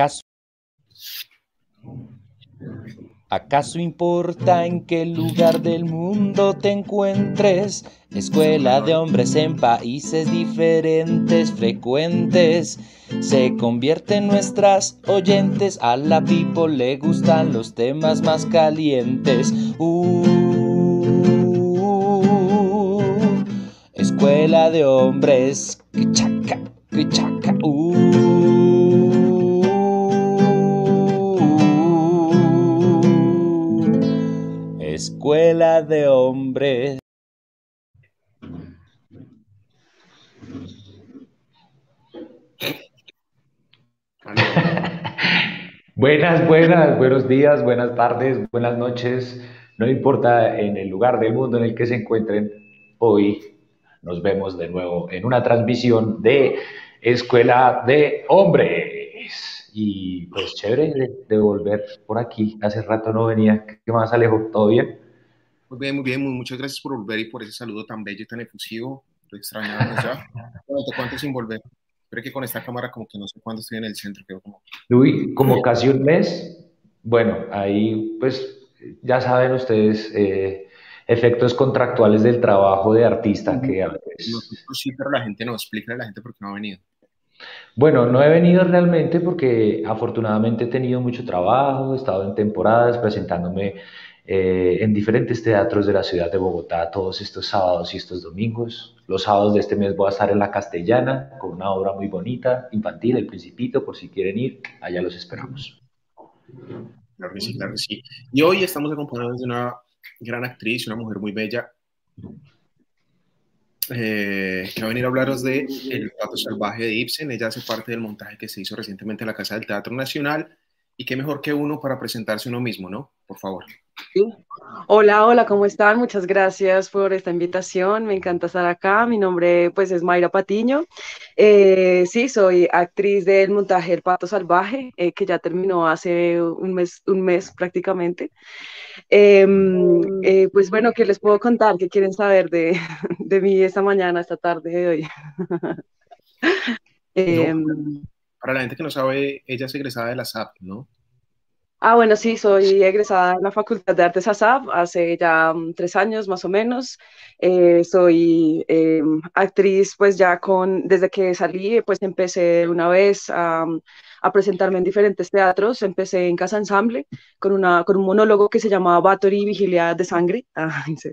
¿Acaso? ¿Acaso importa en qué lugar del mundo te encuentres? Escuela de hombres en países diferentes, frecuentes. Se convierten nuestras oyentes. A la people le gustan los temas más calientes. Uh, escuela de hombres. Chaca, chaca, escuela de hombres. buenas, buenas, buenos días, buenas tardes, buenas noches. No importa en el lugar del mundo en el que se encuentren, hoy nos vemos de nuevo en una transmisión de Escuela de Hombres. Y pues chévere de, volver por aquí. Hace rato no venía. ¿Qué más, Alejo? ¿Todo bien? Muy bien, muy bien. Muchas gracias por volver y por ese saludo tan bello y tan efusivo. Lo extrañamos ya. ¿Cuánto sin volver? Creo que con esta cámara como que no sé cuándo estoy en el centro. Quedo como... Uy, como casi un mes. Bueno, ahí pues ya saben ustedes eh, efectos contractuales del trabajo de artista que a veces... sí, pero la gente no explica a la gente por qué no ha venido. Bueno, no he venido realmente porque afortunadamente he tenido mucho trabajo, he estado en temporadas presentándome eh, en diferentes teatros de la ciudad de Bogotá todos estos sábados y estos domingos. Los sábados de este mes voy a estar en la Castellana con una obra muy bonita, infantil, El Principito, por si quieren ir, allá los esperamos. Claro que sí, claro sí. Y hoy estamos acompañados de una gran actriz, una mujer muy bella, eh, va a venir a hablaros de El Pato Salvaje de Ibsen. Ella hace parte del montaje que se hizo recientemente en la Casa del Teatro Nacional. Y qué mejor que uno para presentarse uno mismo, ¿no? Por favor. Hola, hola, ¿cómo están? Muchas gracias por esta invitación. Me encanta estar acá. Mi nombre, pues, es Mayra Patiño. Eh, sí, soy actriz del montaje El Pato Salvaje, eh, que ya terminó hace un mes, un mes prácticamente. Em, eh, pues bueno, ¿qué les puedo contar? ¿Qué quieren saber de, de mí esta mañana, esta tarde de hoy? Em, para la gente que no sabe, ella es egresada de la SAP, ¿no? Ah, bueno, sí, soy egresada en la Facultad de Artes ASAP hace ya mm, tres años más o menos. Eh, soy em, actriz, pues ya con, desde que salí, pues empecé una vez a, a, presentarme en diferentes teatros. Empecé en Casa Ensamble con, una, con un monólogo que se llamaba Battery Vigilia de Sangre. Ah, sí.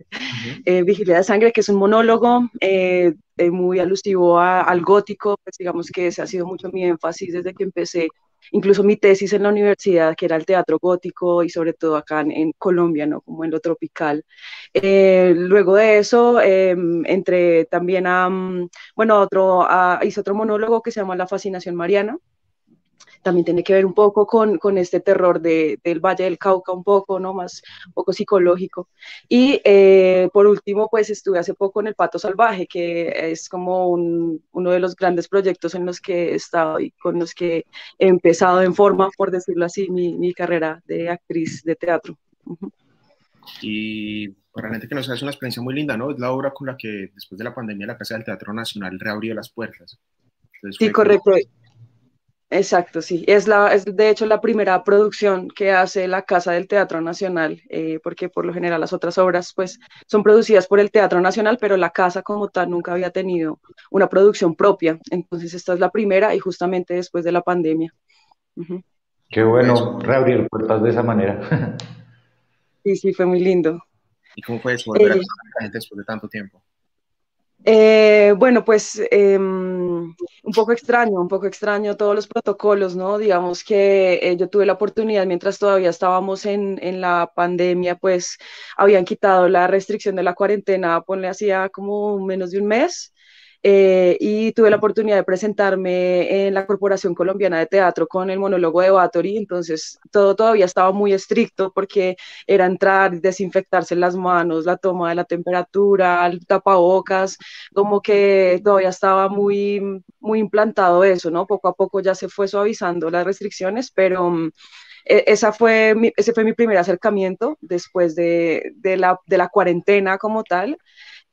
Eh, Vigilia de Sangre, que es un monólogo eh, muy alusivo al gótico, pues digamos que ese ha sido mucho mi énfasis desde que empecé incluso mi tesis en la universidad, que era el teatro gótico y sobre todo acá en, Colombia, ¿no? Como en lo tropical. Eh, luego de eso, em, entré también a, mm, bueno, otro, hice otro monólogo que se llama La Fascinación Mariana, también tiene que ver un poco con, con este terror de, del Valle del Cauca, un poco, ¿no? Más, un poco psicológico. Y eh, por último, pues estuve hace poco en El Pato Salvaje, que es como un, uno de los grandes proyectos en los que he estado y con los que he empezado en forma, por decirlo así, mi, mi carrera de actriz de teatro. Y para la gente que no sabe, es una experiencia muy linda, ¿no? Es la obra con la que después de la pandemia la Casa del Teatro Nacional reabrió las puertas. sí, correcto. Exacto, sí. Es, la, es de hecho la primera producción que hace la Casa del Teatro Nacional, eh, porque por lo general las otras obras pues son producidas por el Teatro Nacional, pero la casa como tal nunca había tenido una producción propia. Entonces esta es la primera y justamente después de la pandemia. Qué bueno reabrir puertas de esa manera. sí, sí, fue muy lindo. ¿Y cómo fue eso volver a eh, la gente después de tanto tiempo? Eh, bueno, pues em, un poco extraño, un poco extraño todos los protocolos, ¿no? Digamos que eh, yo tuve la oportunidad mientras todavía estábamos en, en, la pandemia, pues habían quitado la restricción de la cuarentena, ponle hacía como menos de un mes. Eh, y tuve la oportunidad de presentarme en la Corporación Colombiana de Teatro con el monólogo de Batory, entonces todo todavía estaba muy estricto porque era entrar, desinfectarse las manos, la toma de la temperatura, el tapabocas, como que todavía estaba muy, muy implantado eso, ¿no? Poco a poco ya se fue suavizando las restricciones, pero... Mm, e, esa fue ese fue mi primer acercamiento después de, de, la, de la cuarentena como tal.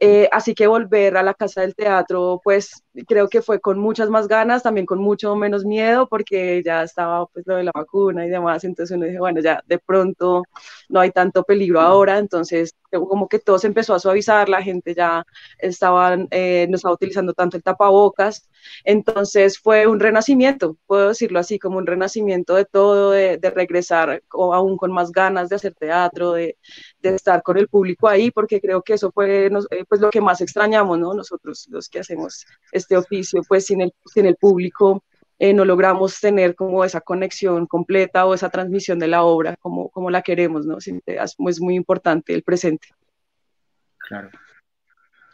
Eh, así que volver a la casa del teatro, pues creo que fue con muchas más ganas, también con mucho menos miedo, porque ya estaba pues lo de la vacuna y demás, entonces uno dice, bueno, ya de pronto no hay tanto peligro ahora, entonces como que todo se empezó a suavizar, la gente ya estaba, eh, no estaba utilizando tanto el tapabocas, entonces fue un renacimiento, puedo decirlo así, como un renacimiento de todo, de, regresar o aún con más ganas de hacer teatro, de, de, estar con el público ahí, porque creo que eso fue eh, pues lo que más extrañamos, ¿no? Nosotros los que hacemos este oficio, pues sin el, sin el público eh, no logramos tener como esa conexión completa o esa transmisión de la obra como, como la queremos, ¿no? Es muy importante el presente. Claro.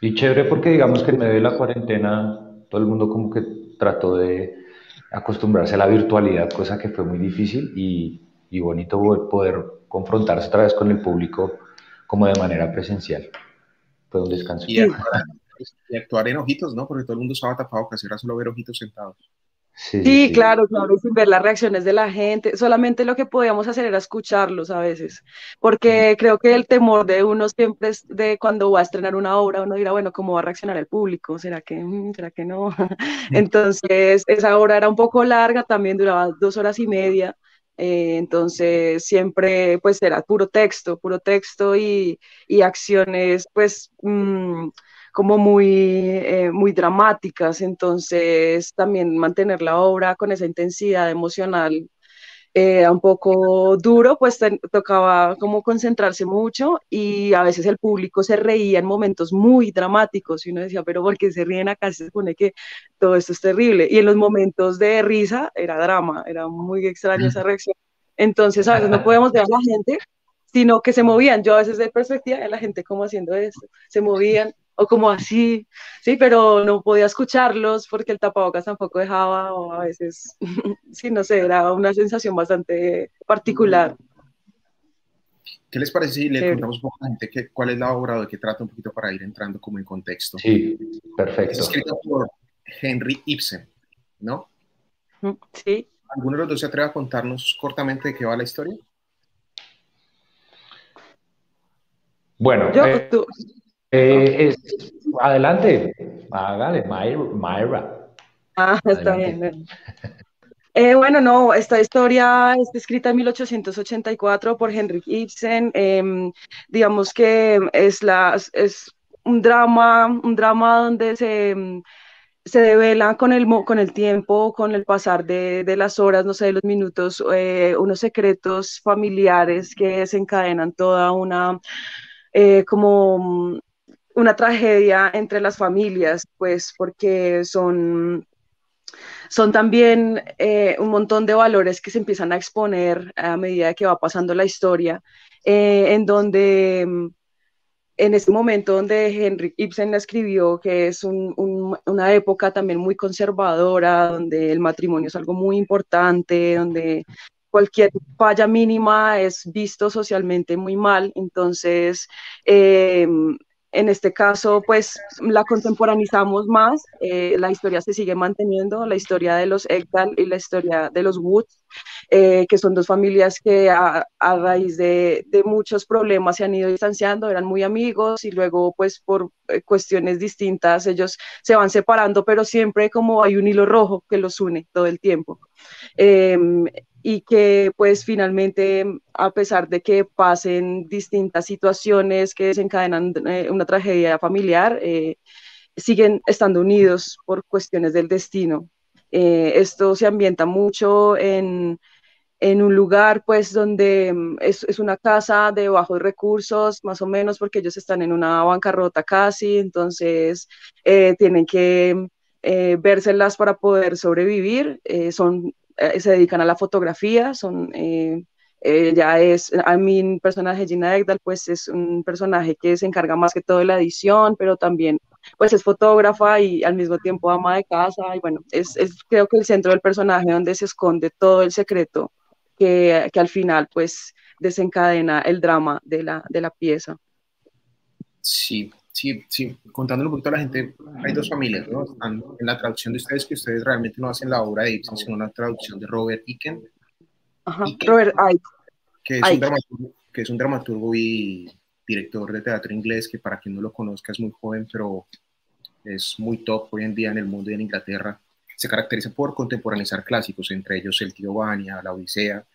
Y chévere porque digamos que en medio de la cuarentena todo el mundo como que trató de acostumbrarse a la virtualidad, cosa que fue muy difícil y, y bonito poder confrontarse otra vez con el público como de manera presencial. Fue un descanso. Y actuar, en ojitos, ¿no? Porque todo el mundo estaba tapado, casi era solo ver ojitos sentados. Sí, claro, claro, sin ver las reacciones de la gente. Solamente lo que podíamos hacer era escucharlos a veces, porque creo que el temor de uno siempre es de cuando va a estrenar una obra, uno dirá, bueno, ¿cómo va a reaccionar el público? ¿Será que, mm, será que no? Entonces, esa obra era un poco larga, también duraba dos horas y media. Eh, entonces siempre pues era puro texto, puro texto y, y acciones pues mm, como muy, eh, muy dramáticas, entonces también mantener la obra con esa intensidad emocional eh, un poco duro, pues tocaba como concentrarse mucho y a veces el público se reía en momentos muy dramáticos y uno decía, pero ¿por qué se ríen acá? Se supone que todo esto es terrible. Y en los momentos de risa era drama, era muy extraña esa reacción. Entonces a veces no podíamos ver a la gente, sino que se movían. Yo a veces de perspectiva la gente como haciendo esto, se movían o como así, sí, pero no podía escucharlos porque el tapabocas tampoco dejaba, o a veces, sí, no sé, era una sensación bastante particular. ¿Qué les parece si le contamos un poco a la gente cuál es la obra o de qué trata un poquito para ir entrando como en contexto? Sí, perfecto. Es escrita por Henry Ibsen, ¿no? Sí. ¿Alguno de los dos se atreve a contarnos cortamente de qué va la historia? Bueno, Yo, eh, eh, es, adelante, hágale, Myra. Ah, está bien. Eh, bueno, no, esta historia es escrita en 1884 por Henrik Ibsen. Em, digamos que es, la, es un drama, un drama donde se, se devela con el, con el tiempo, con el pasar de, de las horas, no sé, de los minutos, eh, unos secretos familiares que desencadenan toda una, como una tragedia entre las familias, pues porque son, son también eh, un montón de valores que se empiezan a exponer a medida que va pasando la historia, eh, en donde mm, en este momento donde Henrik Ibsen escribió, que es una época también muy conservadora, donde el matrimonio es algo muy importante, donde cualquier falla mínima es visto socialmente muy mal, entonces eh, en este caso, pues la contemporanizamos más, eh, la historia se sigue manteniendo, la historia de los Ekdal y la historia de los Woods, eh, que son dos familias que a, raíz de, muchos problemas se han ido distanciando, eran muy amigos y luego pues por eh, cuestiones distintas ellos se van separando, pero siempre como hay un hilo rojo que los une todo el tiempo. Em, y que pues finalmente, a pesar de que pasen distintas situaciones que desencadenan eh, una tragedia familiar, eh, siguen estando unidos por cuestiones del destino. Eh, esto se ambienta mucho en, en un lugar pues donde mm, es, es, una casa de bajos recursos, más o menos porque ellos están en una bancarrota casi, entonces tienen que vérselas para poder sobrevivir. son eh, se dedican a la fotografía, son, eh, ella es, a mí, personaje Gina Egdal, pues es un personaje que se encarga más que todo de la edición, pero también pues es fotógrafa y al mismo tiempo ama de casa, y bueno, es, es creo que el centro del personaje donde se esconde todo el secreto que, que al final pues desencadena el drama de la, de la pieza. Sí, sí, sí, contándole un poquito a la gente, hay dos familias, ¿no? Están en la traducción de ustedes, que ustedes realmente no hacen la obra de Ibsen, sino una traducción de Robert Iken. Ajá, Robert Ike. Que es, Un dramaturgo, que es un dramaturgo y director de teatro inglés, que para quien no lo conozca es muy joven, pero es muy top hoy en día en el mundo y en Inglaterra. Se caracteriza por contemporaneizar clásicos, entre ellos El Tío Vania, La Odisea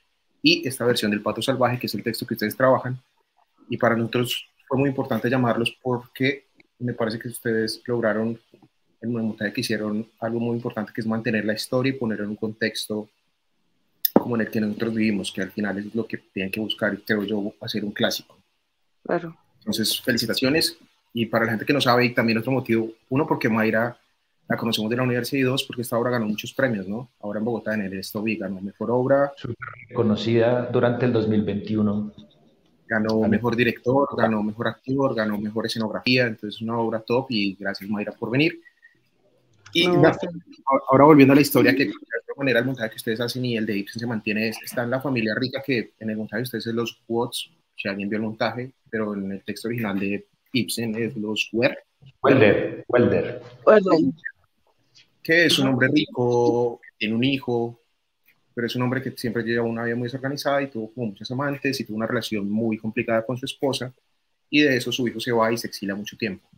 y esta versión del Pato Salvaje, que es el texto que ustedes trabajan. Y para nosotros fue muy importante llamarlos porque me parece que ustedes lograron, en una montaje que hicieron algo muy importante, que es mantener la historia y ponerla en un contexto como en el que nosotros vivimos, que al final es lo que tienen que buscar, y creo yo, hacer un clásico. Claro. Entonces, felicitaciones. Y para la gente que no sabe, y también otro motivo, uno, porque Mayra la conocemos de la universidad, y dos, porque esta obra ganó muchos premios, ¿no? Ahora en Bogotá, en el Estobi, ganó Mejor Obra. Conocida durante el 2021. Ganó Mejor Director, ganó Mejor Actor, ganó Mejor Escenografía, entonces una obra top y gracias Mayra por venir. Y ahora volviendo a la historia, que de alguna manera el montaje que ustedes hacen y el de Ibsen se mantiene, está en la familia rica que en el montaje de ustedes es los Watts, si alguien vio el montaje, pero en el texto original de Ibsen es los Wer. Welder, Welder. Que es un hombre rico, tiene un hijo, pero es un hombre que siempre lleva una vida muy desorganizada y tuvo como muchos amantes y tuvo una relación muy complicada con su esposa y de eso su hijo se va y se exila mucho tiempo.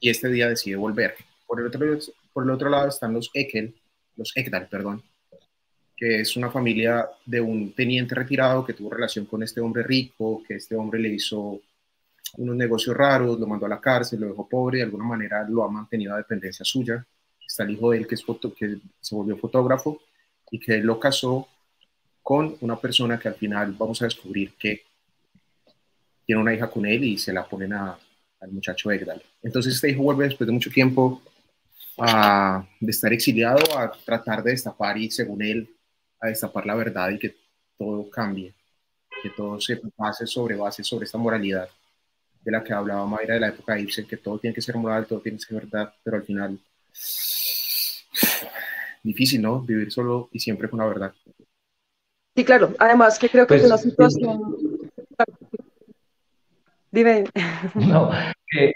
Y este día decide volver. Por el otro, por el otro lado están los Ekel, los Ekdal, perdón, que es una familia de un teniente retirado que tuvo relación con este hombre rico, que este hombre le hizo unos negocios raros, lo mandó a la cárcel, lo dejó pobre, de alguna manera lo ha mantenido a dependencia suya. Está el hijo de él que, es foto, que se volvió fotógrafo y que lo casó con una persona que al final vamos a descubrir que tiene una hija con él y se la ponen a, al muchacho Egdal. Entonces este hijo vuelve después de mucho tiempo a, de estar exiliado a tratar de destapar y según él a destapar la verdad y que todo cambie, que todo se pase sobre base sobre esta moralidad de la que hablaba Mayra de la época de Ibsen, que todo tiene que ser moral, todo tiene que ser verdad, pero al final difícil, ¿no? Vivir solo y siempre con la verdad. Sí, claro. Además que creo que es pues, una situación... Dime. No,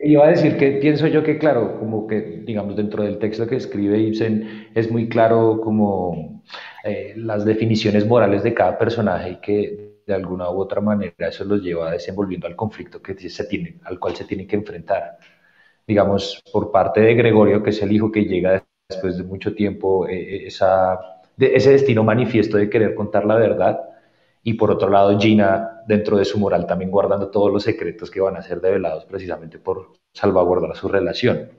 iba a decir que pienso yo que, claro, como que, digamos, dentro del texto que escribe Ibsen es muy claro como eh, las definiciones morales de cada personaje y que de alguna u otra manera eso los lleva desenvolviendo al conflicto que se tiene, al cual se tiene que enfrentar. Digamos, por parte de Gregorio, que es el hijo que llega después de mucho tiempo, eh, esa, de ese destino manifiesto de querer contar la verdad, y por otro lado Gina, dentro de su moral, también guardando todos los secretos que van a ser develados precisamente por salvaguardar su relación.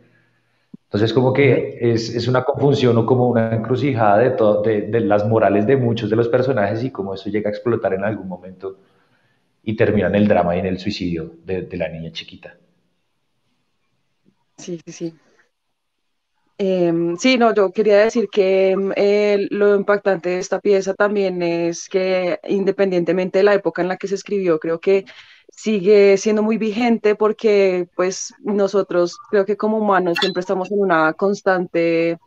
Entonces, como que es, es una confusión o como una encrucijada de, todo, de, de, las morales de muchos de los personajes y cómo eso llega a explotar en algún momento y termina en el drama y en el suicidio de la niña chiquita. Sí, sí, sí. Em, sí, no, yo quería decir que em, lo impactante de esta pieza también es que independientemente de la época en la que se escribió, creo que sigue siendo muy vigente porque pues nosotros creo que como humanos siempre estamos en una constante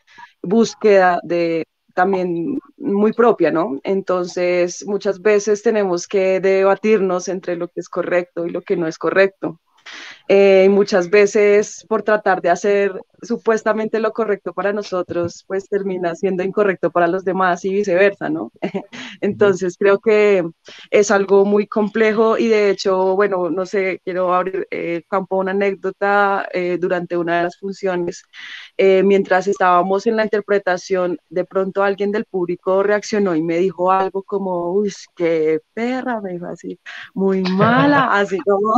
búsqueda de también muy propia, ¿no? Entonces muchas veces tenemos que debatirnos entre lo que es correcto y lo que no es correcto. Eh, muchas veces por tratar de hacer supuestamente lo correcto para nosotros, pues termina siendo incorrecto para los demás y viceversa, ¿no? Entonces creo que es algo muy complejo y de hecho, bueno, no sé, quiero abrir eh, campo una anécdota eh, durante una de las funciones. Eh, mientras estábamos en la interpretación, de pronto alguien del público reaccionó y me dijo algo como, uy, qué perra, me dijo así, muy mala, así como...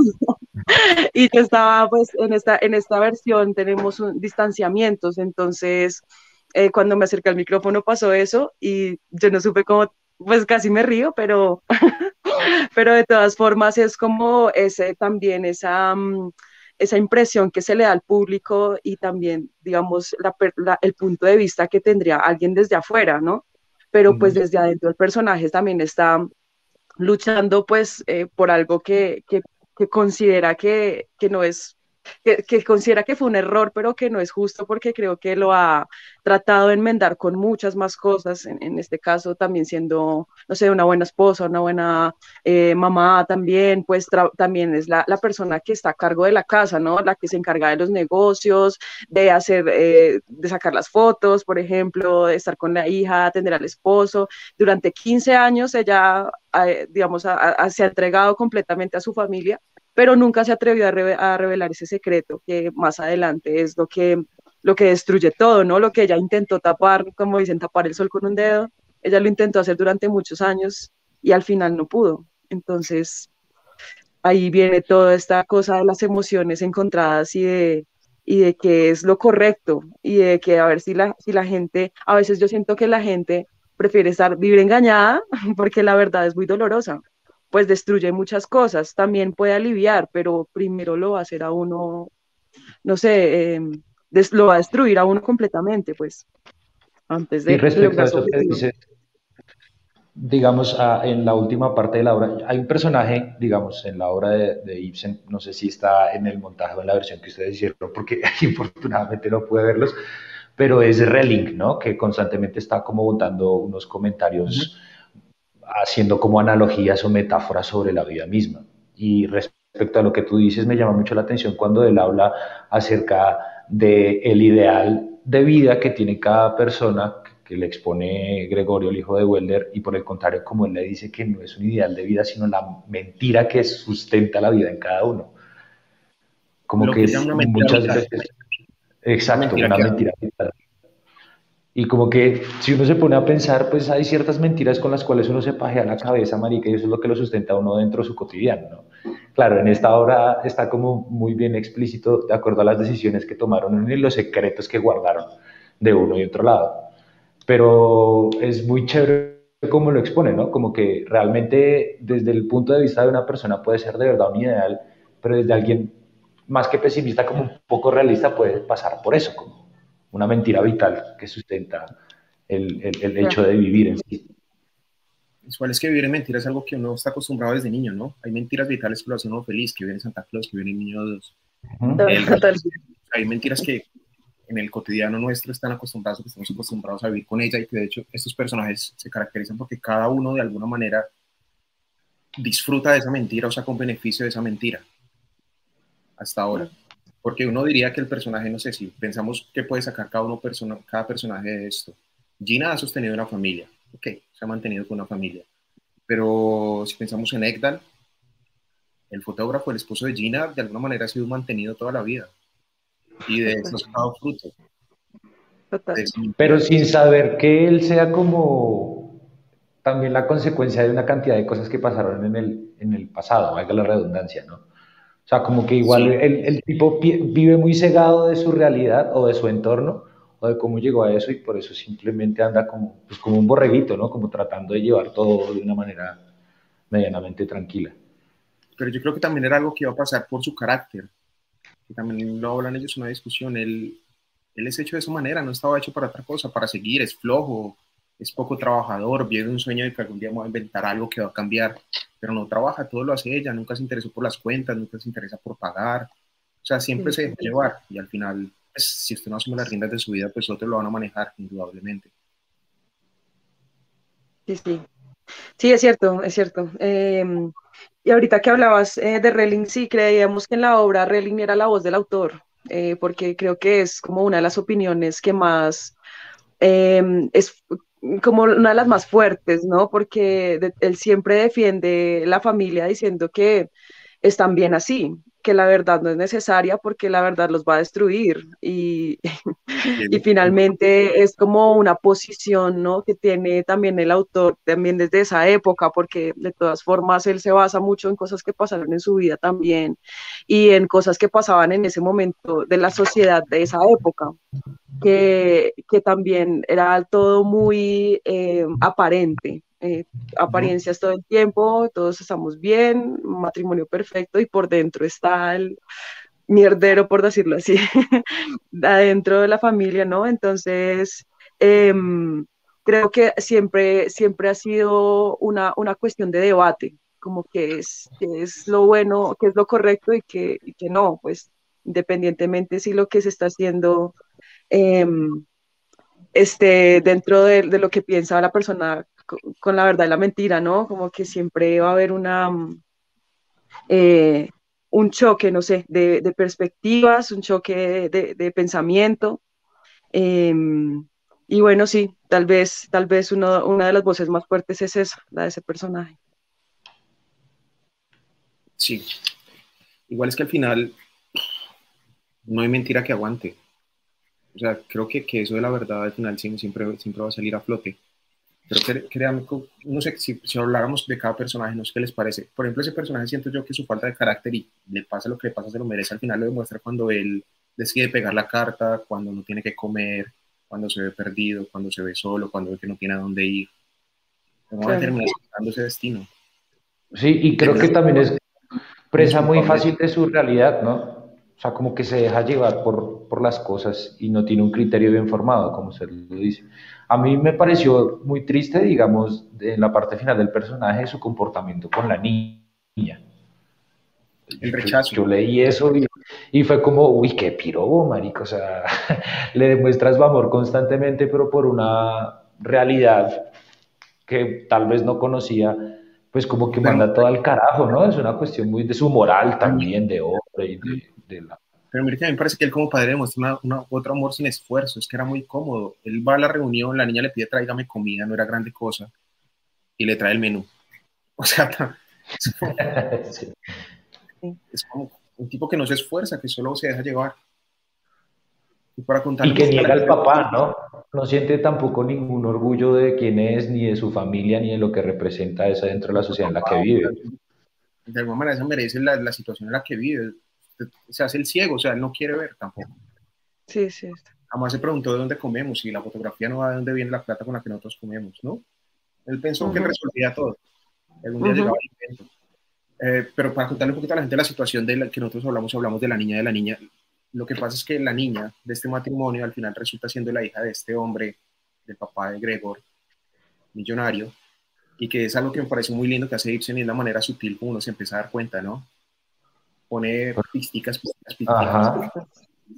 y yo estaba pues en esta, en esta versión tenemos un, distanciamientos, entonces eh, cuando me acerqué al micrófono pasó eso y yo no supe cómo, pues casi me río, pero, pero de todas formas es como ese también esa... Mm, esa impresión que se le da al público y también, digamos, la, el punto de vista que tendría alguien desde afuera, ¿no? Pero pues desde adentro el personaje también está luchando pues eh, por algo que, que, que considera que, que, no es que, considera que fue un error, pero que no es justo porque creo que lo ha tratado de enmendar con muchas más cosas, en, este caso también siendo, no sé, una buena esposa, una buena eh, mamá también, pues también es la, persona que está a cargo de la casa, ¿no? La que se encarga de los negocios, de hacer, eh, de sacar las fotos, por ejemplo, de estar con la hija, atender al esposo. Durante 15 años ella, eh, digamos, se ha entregado completamente a su familia pero nunca se atrevió a, revelar ese secreto que más adelante es lo que, lo que destruye todo, ¿no? Lo que ella intentó tapar, como dicen, tapar el sol con un dedo, ella lo intentó hacer durante muchos años y al final no pudo. Entonces, ahí viene toda esta cosa de las emociones encontradas y de, y de qué es lo correcto y de que a ver si la, si la gente, a veces yo siento que la gente prefiere estar, vivir engañada porque la verdad es muy dolorosa, pues destruye muchas cosas, también puede aliviar, pero primero lo va a hacer a uno, no sé, eh, lo va a destruir a uno completamente, pues, antes de... Y respecto a eso que dices, digamos, en la última parte de la obra, hay un personaje, digamos, en la obra de, Ibsen, no sé si está en el montaje o en la versión que ustedes hicieron, porque infortunadamente no pude verlos, pero es Relling, ¿no? Que constantemente está como botando unos comentarios, haciendo como analogías o metáforas sobre la vida misma. Y respecto a lo que tú dices, me llama mucho la atención cuando él habla acerca del el ideal de vida que tiene cada persona que le expone Gregorio, el hijo de Welder, y por el contrario, como él le dice que no es un ideal de vida, sino la mentira que sustenta la vida en cada uno. Como que, es muchas veces... Exacto, una mentira, Y como que si uno se pone a pensar, pues hay ciertas mentiras con las cuales uno se pajea la cabeza, marica, y eso es lo que lo sustenta a uno dentro de su cotidiano, ¿no? Claro, en esta obra está como muy bien explícito de acuerdo a las decisiones que tomaron y los secretos que guardaron de uno y otro lado pero es muy chévere cómo lo expone, ¿no? Como que realmente desde el punto de vista de una persona puede ser de verdad un ideal, pero desde alguien más que pesimista, como un poco realista, puede pasar por eso, como una mentira vital que sustenta el, el, hecho de vivir en sí. Igual es que vivir en mentiras es algo que uno está acostumbrado desde niño, ¿no? Hay mentiras vitales que lo hacen uno feliz, que viene Santa Claus, que viene el niño Dios. hay mentiras que en el cotidiano nuestro están acostumbrados, que estamos acostumbrados a vivir con ella y que de hecho estos personajes se caracterizan porque cada uno de alguna manera disfruta de esa mentira o saca un beneficio de esa mentira hasta ahora. Porque uno diría que el personaje, no sé si pensamos que puede sacar cada, uno persona, cada personaje de esto. Gina ha sostenido una familia, ok, se ha mantenido con una familia. Pero si pensamos en Egdal, el fotógrafo, el esposo de Gina, de alguna manera ha sido mantenido toda la vida y de eso ha dado fruto. Pero sin saber que él sea como también la consecuencia de una cantidad de cosas que pasaron en el, en el pasado, valga la redundancia, ¿no? O sea, como que igual el, el, tipo vive muy cegado de su realidad o de su entorno o de cómo llegó a eso y por eso simplemente anda como, pues como un borreguito, ¿no? Como tratando de llevar todo de una manera medianamente tranquila. Pero yo creo que también era algo que iba a pasar por su carácter que también lo hablan ellos en una discusión, él, él es hecho de esa manera, no estaba hecho para otra cosa, para seguir, es flojo, es poco trabajador, viene un sueño de que algún día va a inventar algo que va a cambiar, pero no trabaja, todo lo hace ella, nunca se interesó por las cuentas, nunca se interesa por pagar, o sea, siempre se deja llevar y al final, pues, si usted no asume las riendas de su vida, pues otros lo van a manejar, indudablemente. Sí, sí. Sí, es cierto, es cierto. Em, y ahorita que hablabas eh, de Relling, sí, creíamos que en la obra Relling era la voz del autor, eh, porque creo que es como una de las opiniones que más, em, es como una de las más fuertes, ¿no? Porque él siempre defiende la familia diciendo que están bien así, que la verdad no es necesaria porque la verdad los va a destruir y, y finalmente es como una posición ¿no? que tiene también el autor también desde esa época porque de todas formas él se basa mucho en cosas que pasaron en su vida también y en cosas que pasaban en ese momento de la sociedad de esa época que, que también era todo muy eh, aparente eh, apariencias todo el tiempo, todos estamos bien, matrimonio perfecto y por dentro está el mierdero, por decirlo así, adentro de la familia, ¿no? Entonces, em, creo que siempre, siempre ha sido una, una cuestión de debate, como que es, es lo bueno, que es lo correcto y que, que no, pues independientemente si lo que se está haciendo em, este, dentro de, de, lo que piensa la persona con, la verdad y la mentira, ¿no? Como que siempre va a haber una, mm, eh, un choque, no sé, de, perspectivas, un choque de, pensamiento. Em, y bueno, sí, tal vez, tal vez una de las voces más fuertes es esa, la de ese personaje. Sí. igual es que al final no hay mentira que aguante. O sea, creo que, que eso de la verdad al final siempre, siempre va a salir a flote. Pero créanme, no sé, si, si, habláramos de cada personaje, no sé qué les parece. Por ejemplo, ese personaje siento yo que su falta de carácter y le pasa lo que le pasa, se lo merece. Al final lo demuestra cuando él decide pegar la carta, cuando no tiene que comer, cuando se ve perdido, cuando se ve solo, cuando ve que no tiene a dónde ir. Vamos a terminar ese destino. Sí, y creo que también es presa muy fácil de su realidad, ¿no? O sea, como que se deja llevar por, por las cosas y no tiene un criterio bien formado, como se lo dice. A mí me pareció muy triste, digamos, en la parte final del personaje, su comportamiento con la niña. El rechazo. Yo, leí eso y, fue como, uy, qué pirobo, marico. O sea, le demuestras su amor constantemente, pero por una realidad que tal vez no conocía, pues como que manda todo al carajo, ¿no? Es una cuestión muy de su moral también, de hombre y de, la... Pero mire, a mí me parece que él como padre demuestra una, otro amor sin esfuerzo, es que era muy cómodo. Él va a la reunión, la niña le pide tráigame comida, no era grande cosa, y le trae el menú. O sea, es como un tipo que no se esfuerza, que solo se deja llevar. Y, para y que niega al papá, ¿no? No siente tampoco ningún orgullo de quién es, ni de su familia, ni de lo que representa esa dentro de la sociedad en la que vive. De alguna manera se merece la, la situación en la que vive. Se hace el ciego, o sea, él no quiere ver tampoco. Sí, sí. Jamás se preguntó de dónde comemos y la fotografía no va de dónde viene la plata con la que nosotros comemos, ¿no? Él pensó que resolvía todo. Algún día llegaba el invento. Eh, pero para contarle un poquito a la gente la situación de la que nosotros hablamos, hablamos de la niña de la niña. Lo que pasa es que la niña de este matrimonio al final resulta siendo la hija de este hombre, del papá de Gregor, millonario, y que es algo que me parece muy lindo que hace Ibsen y es la manera sutil como uno se empieza a dar cuenta, ¿no? Pone pisticas, pisticas, pisticas.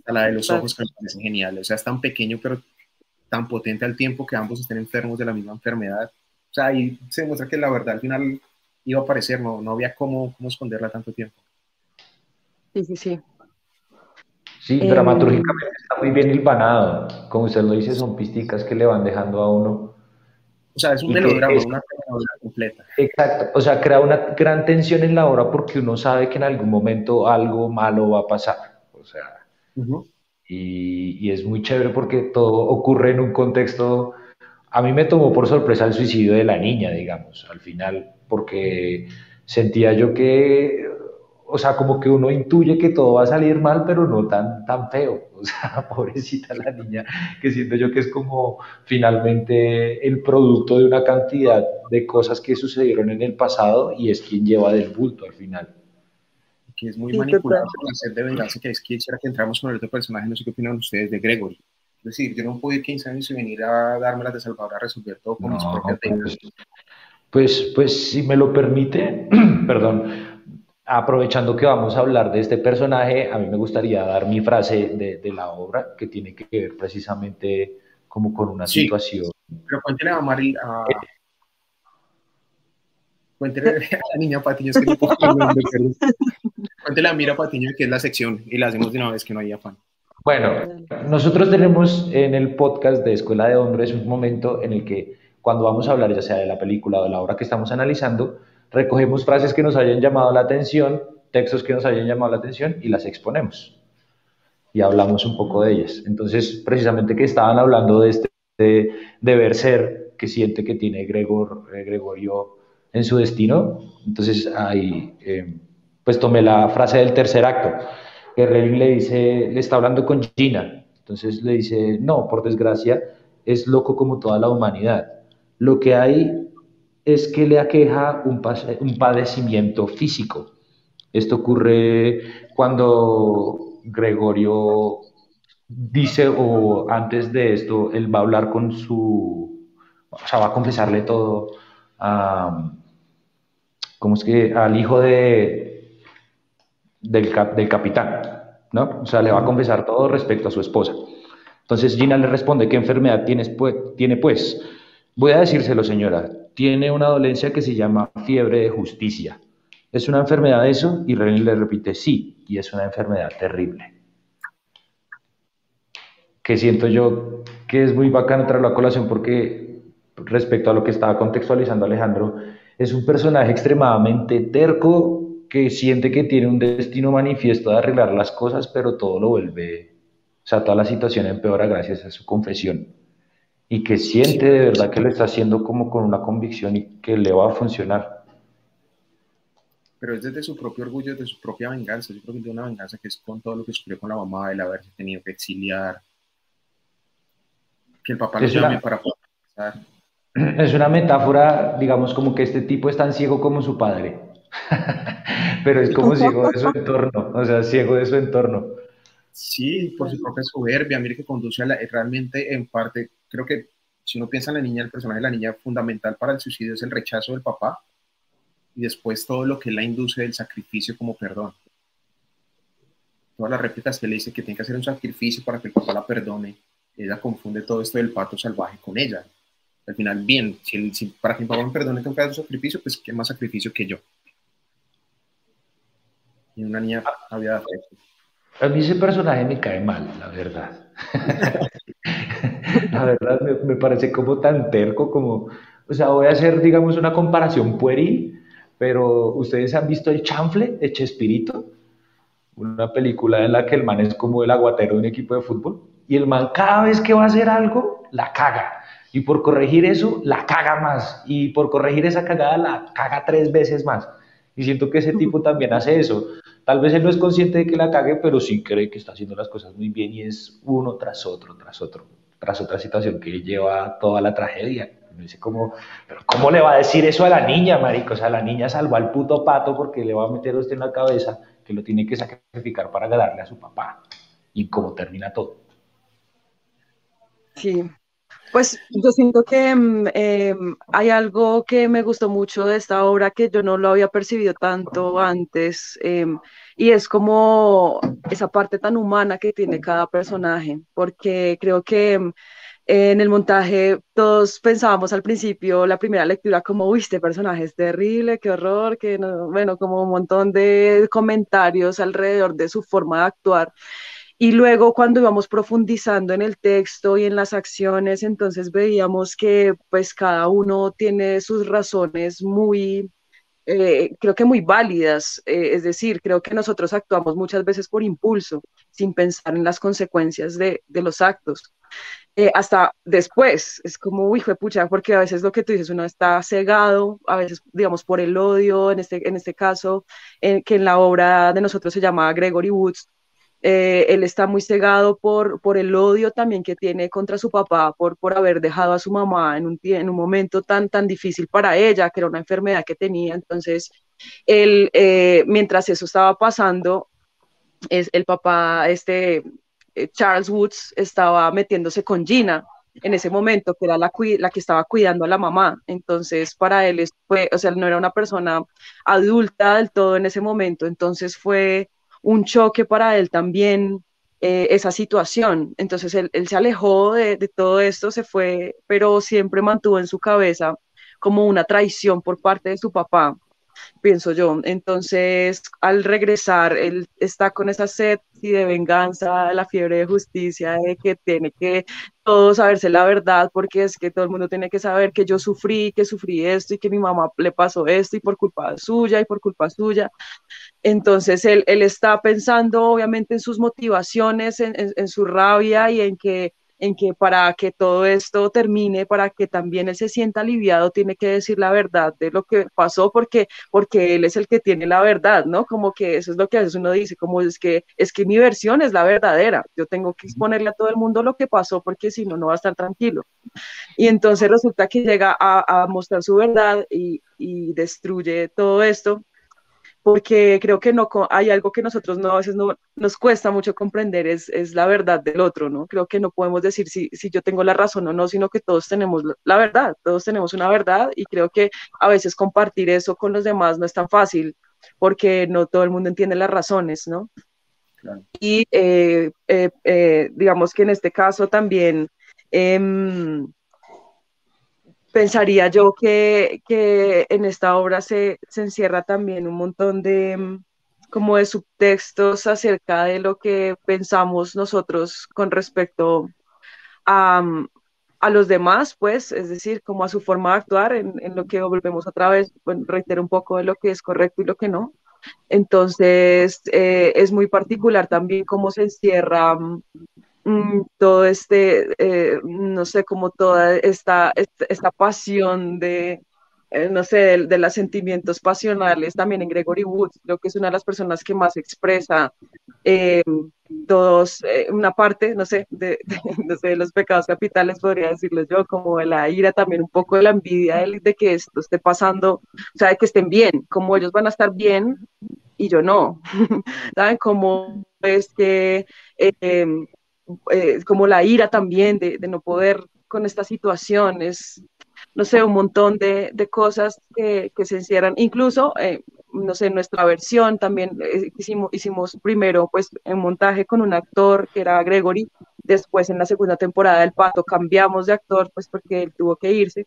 la de los ojos que me parece genial. O sea, es tan pequeño pero tan potente al tiempo que ambos estén enfermos de la misma enfermedad. O sea, ahí se demuestra que la verdad al final iba a aparecer, no, no había cómo, cómo esconderla tanto tiempo. Sí, sí, sí. Sí, em, dramatúrgicamente está muy bien hilvanado. Como usted lo dice, son pisticas que le van dejando a uno. O sea, es un melodrama, una completa. Exacto, o sea, crea una gran tensión en la obra porque uno sabe que en algún momento algo malo va a pasar. O sea, y, y, es muy chévere porque todo ocurre en un contexto. A mí me tomó por sorpresa el suicidio de la niña, digamos, al final, porque sentía yo que o sea, como que uno intuye que todo va a salir mal, pero no tan, tan feo. O sea, pobrecita la niña, que siento yo que es como finalmente el producto de una cantidad de cosas que sucedieron en el pasado y es quien lleva del bulto al final. Que es muy manipulado por la sed de venganza, que es que quisiera que entramos con el otro personaje, no sé qué opinan ustedes de Gregory. Es decir, yo no puedo ir 15 años y venir a darme las de Salvador a resolver todo con mis propias pues, pues, pues, si me lo permite, perdón, aprovechando que vamos a hablar de este personaje, a mí me gustaría dar mi frase de, la obra, que tiene que ver precisamente como con una situación. Pero cuéntele a Mari, a... Cuéntele a la niña Patiño, es que no puedo Cuéntele a Mira Patiño, que es la sección, y la hacemos de una vez que no hay afán. Bueno, nosotros tenemos en el podcast de Escuela de Hombres un momento en el que cuando vamos a hablar ya sea de la película o de la obra que estamos analizando, recogemos frases que nos hayan llamado la atención, textos que nos hayan llamado la atención y las exponemos. Y hablamos un poco de ellas. Entonces, precisamente que estaban hablando de este deber ser que siente que tiene Gregor, eh, Gregorio en su destino. Entonces, ahí, eh, pues tomé la frase del tercer acto. Que le dice, le está hablando con Gina. Entonces le dice, no, por desgracia, es loco como toda la humanidad. Lo que hay es que le aqueja un, padecimiento físico. Esto ocurre cuando Gregorio dice, o antes de esto, él va a hablar con su, o sea, va a confesarle todo a, ¿cómo es que? Al hijo de, del, del capitán, ¿no? O sea, le va a confesar todo respecto a su esposa. Entonces Gina le responde, ¿qué enfermedad tienes, pues, tiene pues? Voy a decírselo, señora, tiene una dolencia que se llama fiebre de justicia. ¿Es una enfermedad eso? Y René le repite, sí, y es una enfermedad terrible. Que siento yo que es muy bacano traerlo a colación porque respecto a lo que estaba contextualizando Alejandro, es un personaje extremadamente terco que siente que tiene un destino manifiesto de arreglar las cosas, pero todo lo vuelve, o sea, toda la situación empeora gracias a su confesión. Y que siente de verdad que lo está haciendo como con una convicción y que le va a funcionar. Pero es desde su propio orgullo, desde su propia venganza. Yo creo que es una venganza que es con todo lo que sufrió con la mamá, el haberse tenido que exiliar, que el papá lo llame para poder Es una metáfora, digamos, como que este tipo es tan ciego como su padre. Pero es como ciego de su entorno, o sea, ciego de su entorno. Sí, por su propia soberbia, mire que conduce a la, realmente en parte, creo que si uno piensa en la niña, el personaje de la niña fundamental para el suicidio es el rechazo del papá y después todo lo que la induce del sacrificio como perdón. Todas las réplicas que le dice que tiene que hacer un sacrificio para que el papá la perdone, ella confunde todo esto del pato salvaje con ella. Al final, bien, si, para que mi papá me perdone tengo que hacer un sacrificio, pues qué más sacrificio que yo. Y una niña había A mí ese personaje me cae mal, la verdad. la verdad me, me, parece como tan terco, como, o sea, voy a hacer, digamos, una comparación pueril, pero ustedes han visto El Chanfle de Chespirito, una película en la que el man es como el aguatero de un equipo de fútbol, y el man cada vez que va a hacer algo, la caga. Y por corregir eso, la caga más. Y por corregir esa cagada, la caga tres veces más. Y siento que ese tipo también hace eso. Tal vez él no es consciente de que la cague, pero sí cree que está haciendo las cosas muy bien y es uno tras otro, tras otro, tras otra situación que lleva toda la tragedia. Me dice como, pero ¿cómo le va a decir eso a la niña, marico? O sea, la niña salvó al puto pato porque le va a meter usted en la cabeza que lo tiene que sacrificar para darle a su papá. Y cómo termina todo. Sí, pues yo siento que mm, em, hay algo que me gustó mucho de esta obra que yo no lo había percibido tanto antes em, y es como esa parte tan humana que tiene cada personaje, porque creo que em, en el montaje todos pensábamos al principio, la primera lectura, como, uy, este personaje es terrible, qué horror, que bueno, como un montón de comentarios alrededor de su forma de actuar. Y luego cuando íbamos profundizando en el texto y en las acciones, entonces veíamos que pues cada uno tiene sus razones muy, eh, creo que muy válidas. Eh, es decir, creo que nosotros actuamos muchas veces por impulso, sin pensar en las consecuencias de, de los actos. Eh, hasta después, es como, hijo de pucha, porque a veces lo que tú dices, uno está cegado, a veces, digamos, por el odio, en este, en este caso, que en la obra de nosotros se llama Gregory Woods, eh, él está muy cegado por, por el odio también que tiene contra su papá, por, por haber dejado a su mamá en un, en un momento tan, tan difícil para ella, que era una enfermedad que tenía. Entonces, él, eh, mientras eso estaba pasando, es, el papá, este, eh, Charles Woods, estaba metiéndose con Gina en ese momento, que era la, la que estaba cuidando a la mamá. Entonces, para él fue, o sea, no era una persona adulta del todo en ese momento, entonces fue un choque para él también eh, esa situación. Entonces él, se alejó de, de, todo esto, se fue, pero siempre mantuvo en su cabeza como una traición por parte de su papá pienso yo. Entonces, al regresar, él está con esa sed de venganza, la fiebre de justicia, de que tiene que todo saberse la verdad, porque es que todo el mundo tiene que saber que yo sufrí, que sufrí esto y que mi mamá le pasó esto y por culpa suya y por culpa suya. Entonces, él, él está pensando obviamente en sus motivaciones, en, en su rabia y en que en que para que todo esto termine, para que también él se sienta aliviado, tiene que decir la verdad de lo que pasó, porque, porque él es el que tiene la verdad, ¿no? Como que eso es lo que a veces uno dice, como es que, es que mi versión es la verdadera, yo tengo que exponerle a todo el mundo lo que pasó, porque si no, no va a estar tranquilo. Y entonces resulta que llega a, a mostrar su verdad y, y destruye todo esto porque creo que no hay algo que nosotros no a veces no nos cuesta mucho comprender es, es la verdad del otro, ¿no? Creo que no podemos decir si, si yo tengo la razón o no, sino que todos tenemos la verdad, todos tenemos una verdad y creo que a veces compartir eso con los demás no es tan fácil porque no todo el mundo entiende las razones, ¿no? Y eh, eh, eh, digamos que en este caso también em, pensaría yo que, en esta obra se, encierra también un montón de mm, como de subtextos acerca de lo que pensamos nosotros con respecto a, mm, los demás, pues, es decir, como a su forma de actuar, en, lo que volvemos otra vez, bueno, reitero un poco de lo que es correcto y lo que no. Entonces, eh, es muy particular también cómo se encierra mm, todo este, eh, no sé, como toda esta, esta, pasión de, eh, no sé, de, los sentimientos pasionales también en Gregory Woods, creo que es una de las personas que más expresa todos, una parte, no sé, de, de, los pecados capitales, podría decirlo yo, como la ira, también un poco de la envidia de, de que esto esté pasando, o sea, de que estén bien, como ellos van a estar bien, y yo no. ¿Saben? Como es que, em, eh, como la ira también de, de, no poder con esta situación, es, no sé, un montón de, de cosas que, que, se encierran. Incluso, eh, no sé, nuestra versión también eh, hicimos, hicimos primero, pues, en montaje con un actor que era Gregory, después en la segunda temporada del Pato cambiamos de actor, pues porque él tuvo que irse.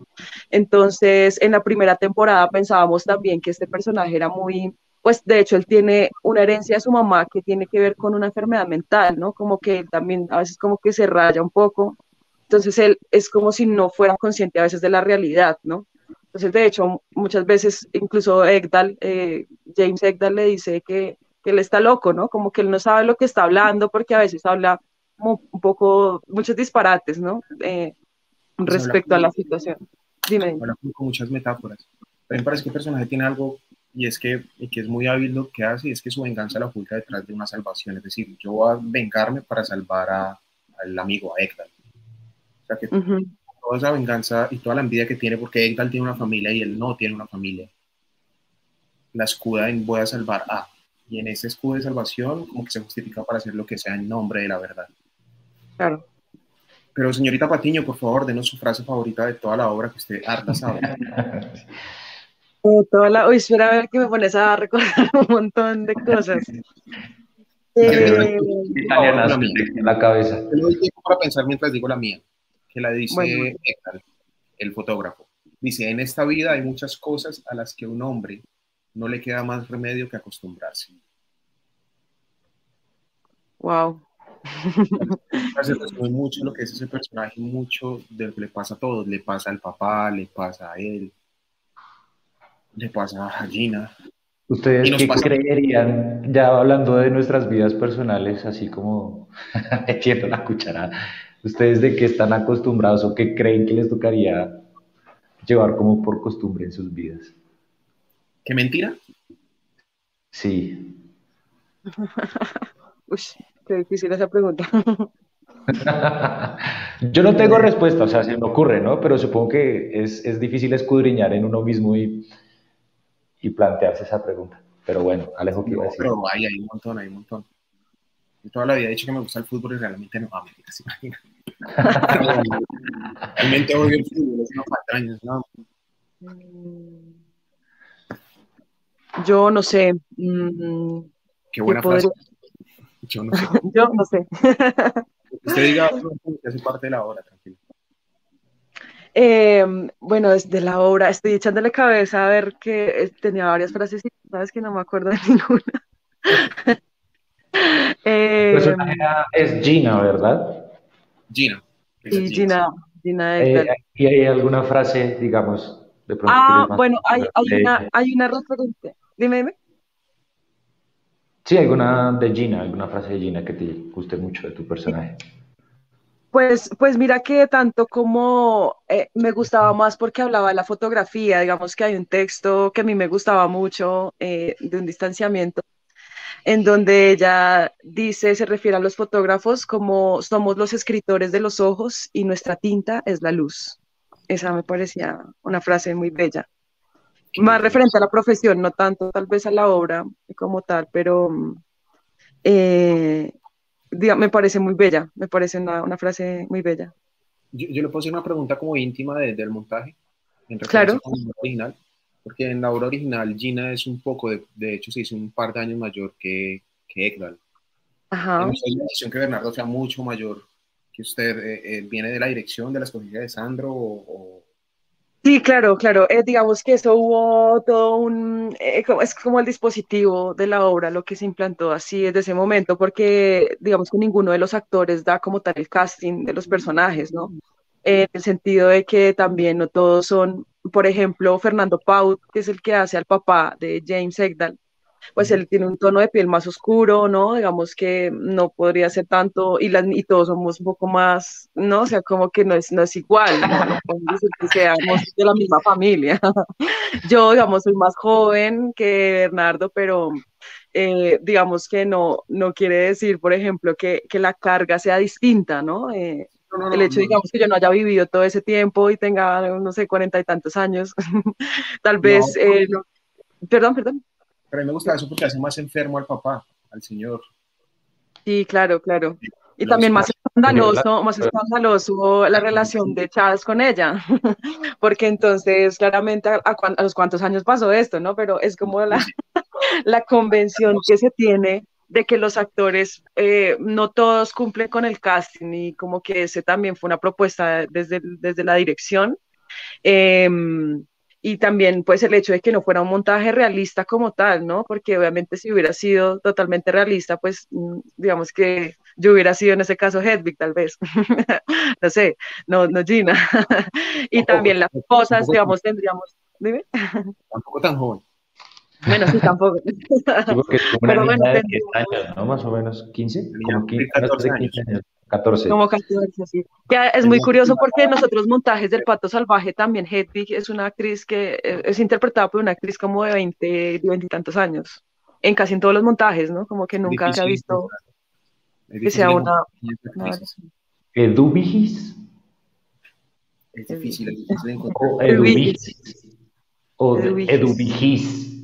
Entonces, en la primera temporada pensábamos también que este personaje era muy pues de hecho él tiene una herencia de su mamá que tiene que ver con una enfermedad mental, ¿no? Como que él también a veces como que se raya un poco. Entonces él es como si no fuera consciente a veces de la realidad, ¿no? Entonces de hecho muchas veces incluso Egdal, eh, James Egdal le dice que, que, él está loco, ¿no? Como que él no sabe lo que está hablando porque a veces habla como un poco, muchos disparates, ¿no? Eh, respecto a la situación. Dime. Habla con muchas metáforas. Mí me parece que el personaje tiene algo y es que, y que es muy hábil lo que hace, y es que su venganza la oculta detrás de una salvación, es decir, yo voy a vengarme para salvar a, al amigo, a Ekdal. O sea que toda esa venganza y toda la envidia que tiene, porque Ekdal tiene una familia y él no tiene una familia, la escuda en voy a salvar a, y en ese escudo de salvación como que se justifica para hacer lo que sea en nombre de la verdad. Claro. Pero señorita Patiño, por favor, denos su frase favorita de toda la obra que usted harta sabe. toda la... Uy, espera a ver que me pones a recordar un montón de cosas. Eh, Italianas en la cabeza. Yo doy tiempo para pensar mientras digo la mía, que la dice el fotógrafo. Dice, en esta vida hay muchas cosas a las que un hombre no le queda más remedio que acostumbrarse. Wow. Muy mucho lo que es ese personaje, mucho de lo que le pasa a todos, le pasa al papá, le pasa a él, le pasa a Gina. ¿Ustedes qué creerían, ya hablando de nuestras vidas personales, así como metiendo la cucharada, ¿ustedes de qué están acostumbrados o qué creen que les tocaría llevar como por costumbre en sus vidas? ¿Qué mentira? Sí. Uy, qué difícil esa pregunta. Yo no tengo respuesta, o sea, se me ocurre, ¿no? Pero supongo que es, es difícil escudriñar en uno mismo y y plantearse esa pregunta. Pero bueno, Alejo, ¿qué iba a decir? Pero hay, hay un montón, hay un montón. Yo toda la vida he dicho que me gusta el fútbol y realmente no, me se imagina. realmente odio el fútbol, es una patraña, ¿no? Yo no sé. Mm, Qué buena frase. Yo no sé. Yo no sé. Usted diga que hace parte de la obra, tranquilo. Eh, bueno, desde la obra, estoy echándole cabeza a ver que eh, tenía varias frases y sabes que no me acuerdo de ninguna. eh, es Gina, ¿verdad? Gina. Sí, Gina. Gina eh, ¿Y hay alguna frase, digamos, de pronto? Ah, bueno, hay, hay, una, hay una referencia. Dime, dime. Sí, alguna de Gina, alguna frase de Gina que te guste mucho de tu personaje. Pues, pues mira que tanto como eh, me gustaba más porque hablaba de la fotografía, digamos que hay un texto que a mí me gustaba mucho eh, de un distanciamiento, en donde ella dice, se refiere a los fotógrafos como somos los escritores de los ojos y nuestra tinta es la luz. Esa me parecía una frase muy bella. Más referente a la profesión, no tanto tal vez a la obra como tal, pero eh, me parece muy bella, me parece una, frase muy bella. Yo, le puedo hacer una pregunta como íntima del montaje, en claro. original, porque en la obra original Gina es un poco, de, de hecho se hizo un par de años mayor que, que Ekdal. Ajá. la decisión que Bernardo sea mucho mayor que usted, eh, eh, ¿viene de la dirección de la escogida de Sandro o, Sí, claro, claro. Eh, digamos que eso hubo todo un, eh, es como el dispositivo de la obra lo que se implantó así desde ese momento, porque digamos que ninguno de los actores da como tal el casting de los personajes, ¿no? En el sentido de que también no todos son, por ejemplo, Fernando Paut, que es el que hace al papá de James Egdal, pues él tiene un tono de piel más oscuro, ¿no? Digamos que no podría ser tanto, y, las, y todos somos un poco más, ¿no? O sea, como que no es, no es igual, ¿no? decir que seamos de la misma familia. Yo, digamos, soy más joven que Bernardo, pero eh, digamos que no, no quiere decir, por ejemplo, que, que la carga sea distinta, ¿no? Eh, el hecho, digamos, que yo no haya vivido todo ese tiempo y tenga, no sé, cuarenta y tantos años, tal vez, eh, perdón, perdón. Pero a mí me gusta eso porque hace más enfermo al papá, al señor. Sí, claro, claro. Y también más escandaloso, más escandaloso la relación de Charles con ella, porque entonces claramente a, a, los cuántos años pasó esto, ¿no? Pero es como la, la convención que se tiene de que los actores eh, no todos cumplen con el casting y como que ese también fue una propuesta desde, desde la dirección. Em, y también pues el hecho de que no fuera un montaje realista como tal, ¿no? Porque obviamente si hubiera sido totalmente realista, pues mm, digamos que yo hubiera sido en ese caso Hedwig tal vez, no sé, no, no Gina. y también las cosas, digamos, tendríamos, dime. Tampoco tan joven. Bueno, sí, tampoco. Pero bueno, de 10 años, ¿no? Más o menos 15, como 15, 14 años. 14. Como 14, sí. Ya es muy curioso porque en nosotros montajes del Pato Salvaje también Hedwig es una actriz que eh, es interpretada por una actriz como de 20, 20 y tantos años. En casi en todos los montajes, ¿no? Como que nunca se ha visto que sea una... ¿Edubigis? Es difícil, es difícil encontrar. O Edubigis. O Edubigis.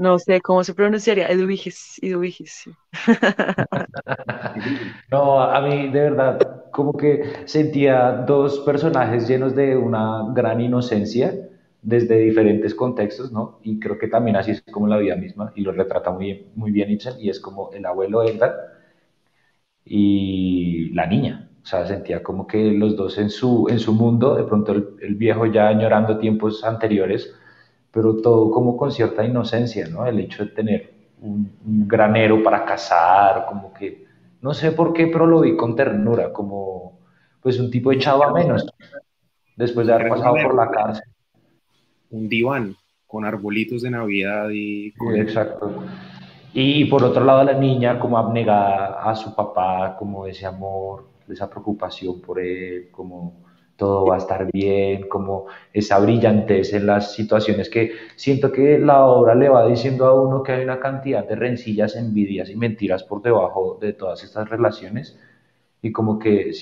No sé cómo se pronunciaría, Eduvigis, Eduvigis. no, a mí de verdad, como que sentía dos personajes llenos de una gran inocencia desde diferentes contextos, ¿no? Y creo que también así es como la vida misma, y lo retrata muy, muy bien Ibsen, y es como el abuelo Edgar y la niña. O sea, sentía como que los dos en su, en su mundo, de pronto el, el viejo ya añorando tiempos anteriores, pero todo como con cierta inocencia, ¿no? El hecho de tener un, granero para cazar, como que, no sé por qué, pero lo vi con ternura, como pues un tipo echado a menos, después de haber pasado por la cárcel. Un diván con arbolitos de Navidad y... Exacto. Y por otro lado la niña como abnegada a su papá, como ese amor, esa preocupación por él, como todo va a estar bien, como esa brillantez en las situaciones que siento que la obra le va diciendo a uno que hay una cantidad de rencillas, envidias y mentiras por debajo de todas estas relaciones y como que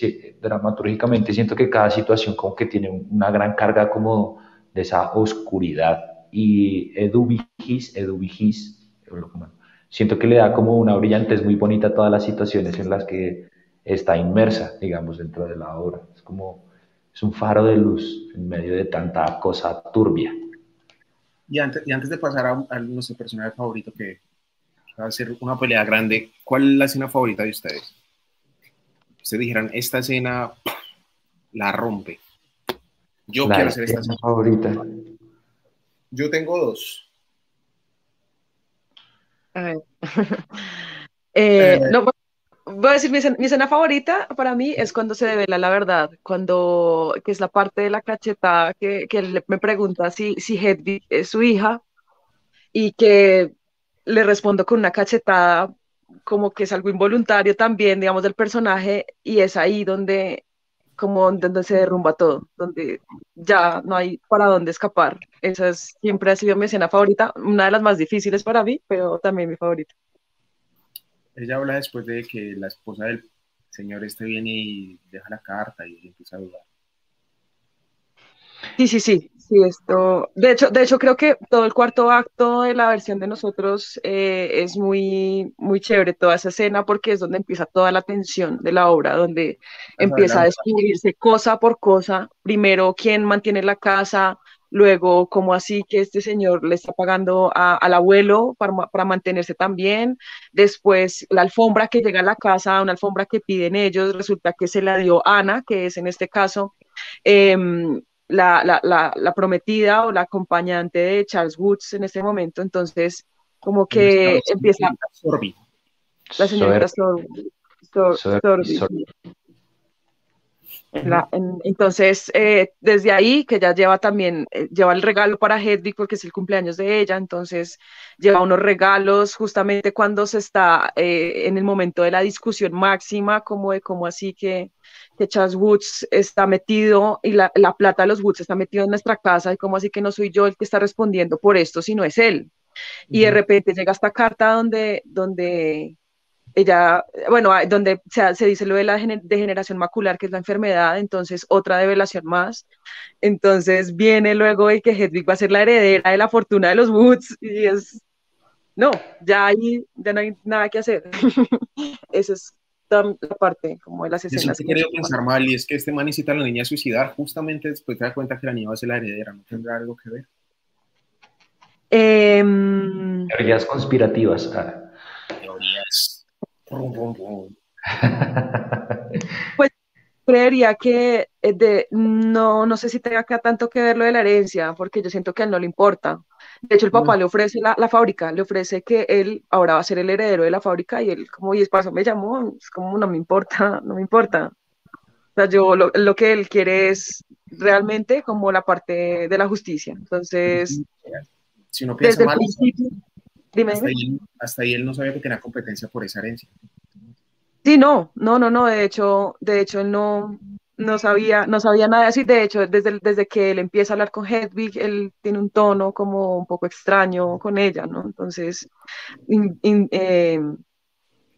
dramatúrgicamente siento que cada situación como que tiene una gran carga como de esa oscuridad y Edu Vigis, Edu Vigis, siento que le da como una brillantez muy bonita a todas las situaciones en las que está inmersa, digamos, dentro de la obra. Es como es un faro de luz en medio de tanta cosa turbia. Y antes, y antes de pasar a, nuestro personaje favorito, que va a ser una pelea grande, ¿cuál es la escena favorita de ustedes? Ustedes dijeran, esta escena la rompe. Yo quiero hacer esta escena favorita. Yo tengo dos. A ver. eh, eh, no, voy a decir, mi escena, favorita para mí es cuando se devela la verdad, cuando, que es la parte de la cachetada que, que me pregunta si, si Hedwig es su hija y que le respondo con una cachetada como que es algo involuntario también, digamos, del personaje y es ahí donde como donde se derrumba todo, donde ya no hay para dónde escapar. Esa es, siempre ha sido mi escena favorita, una de las más difíciles para mí, pero también mi favorita ella habla después de que la esposa del señor este viene y deja la carta y empieza a dudar. Sí, sí, sí, sí, esto, de hecho, de hecho creo que todo el cuarto acto de la versión de nosotros eh, es muy, muy chévere toda esa escena porque es donde empieza toda la tensión de la obra, donde empieza a descubrirse cosa por cosa, primero quién mantiene la casa, luego cómo así que este señor le está pagando al abuelo para, mantenerse también, después la alfombra que llega a la casa, una alfombra que piden ellos, resulta que se la dio Ana, que es en este caso em, la, prometida o la acompañante de Charles Woods en este momento, entonces como que empieza... La señorita Sorby. Entonces, eh, desde ahí, que ya lleva también, eh, lleva el regalo para Hedwig porque es el cumpleaños de ella, entonces lleva unos regalos justamente cuando se está eh, en el momento de la discusión máxima, como de cómo así que, que Charles Woods está metido y la, la, plata de los Woods está metido en nuestra casa y como así que no soy yo el que está respondiendo por esto, sino es él. Y de repente llega esta carta donde, donde ella, bueno, donde se, se dice lo de la degeneración macular, que es la enfermedad, entonces otra develación más. Entonces viene luego el que Hedwig va a ser la heredera de la fortuna de los Woods y es, no, ya ahí ya no hay nada que hacer. Esa es la parte como de las escenas. Eso que quería pensar mal y es que este man necesita a la niña suicidar justamente después te da cuenta que la niña va a ser la heredera, ¿no tendrá algo que ver? Eh, Teorías conspirativas. Ah. Teorías pues creería que eh, de, no, no sé si tenga acá tanto que ver lo de la herencia, porque yo siento que a él no le importa. De hecho, el papá le ofrece la, la, fábrica, le ofrece que él ahora va a ser el heredero de la fábrica y él, como, y es paso, me llamó, es como, no me importa, no me importa. O sea, yo lo, lo, que él quiere es realmente como la parte de la justicia. Entonces, si uno piensa mal, hasta, ahí, él no sabía que tenía competencia por esa herencia. Sí, no, no, no, no, de hecho, de hecho él no, no sabía, no sabía nada así, de hecho, desde, desde que él empieza a hablar con Hedwig, él tiene un tono como un poco extraño con ella, ¿no? Entonces, eh,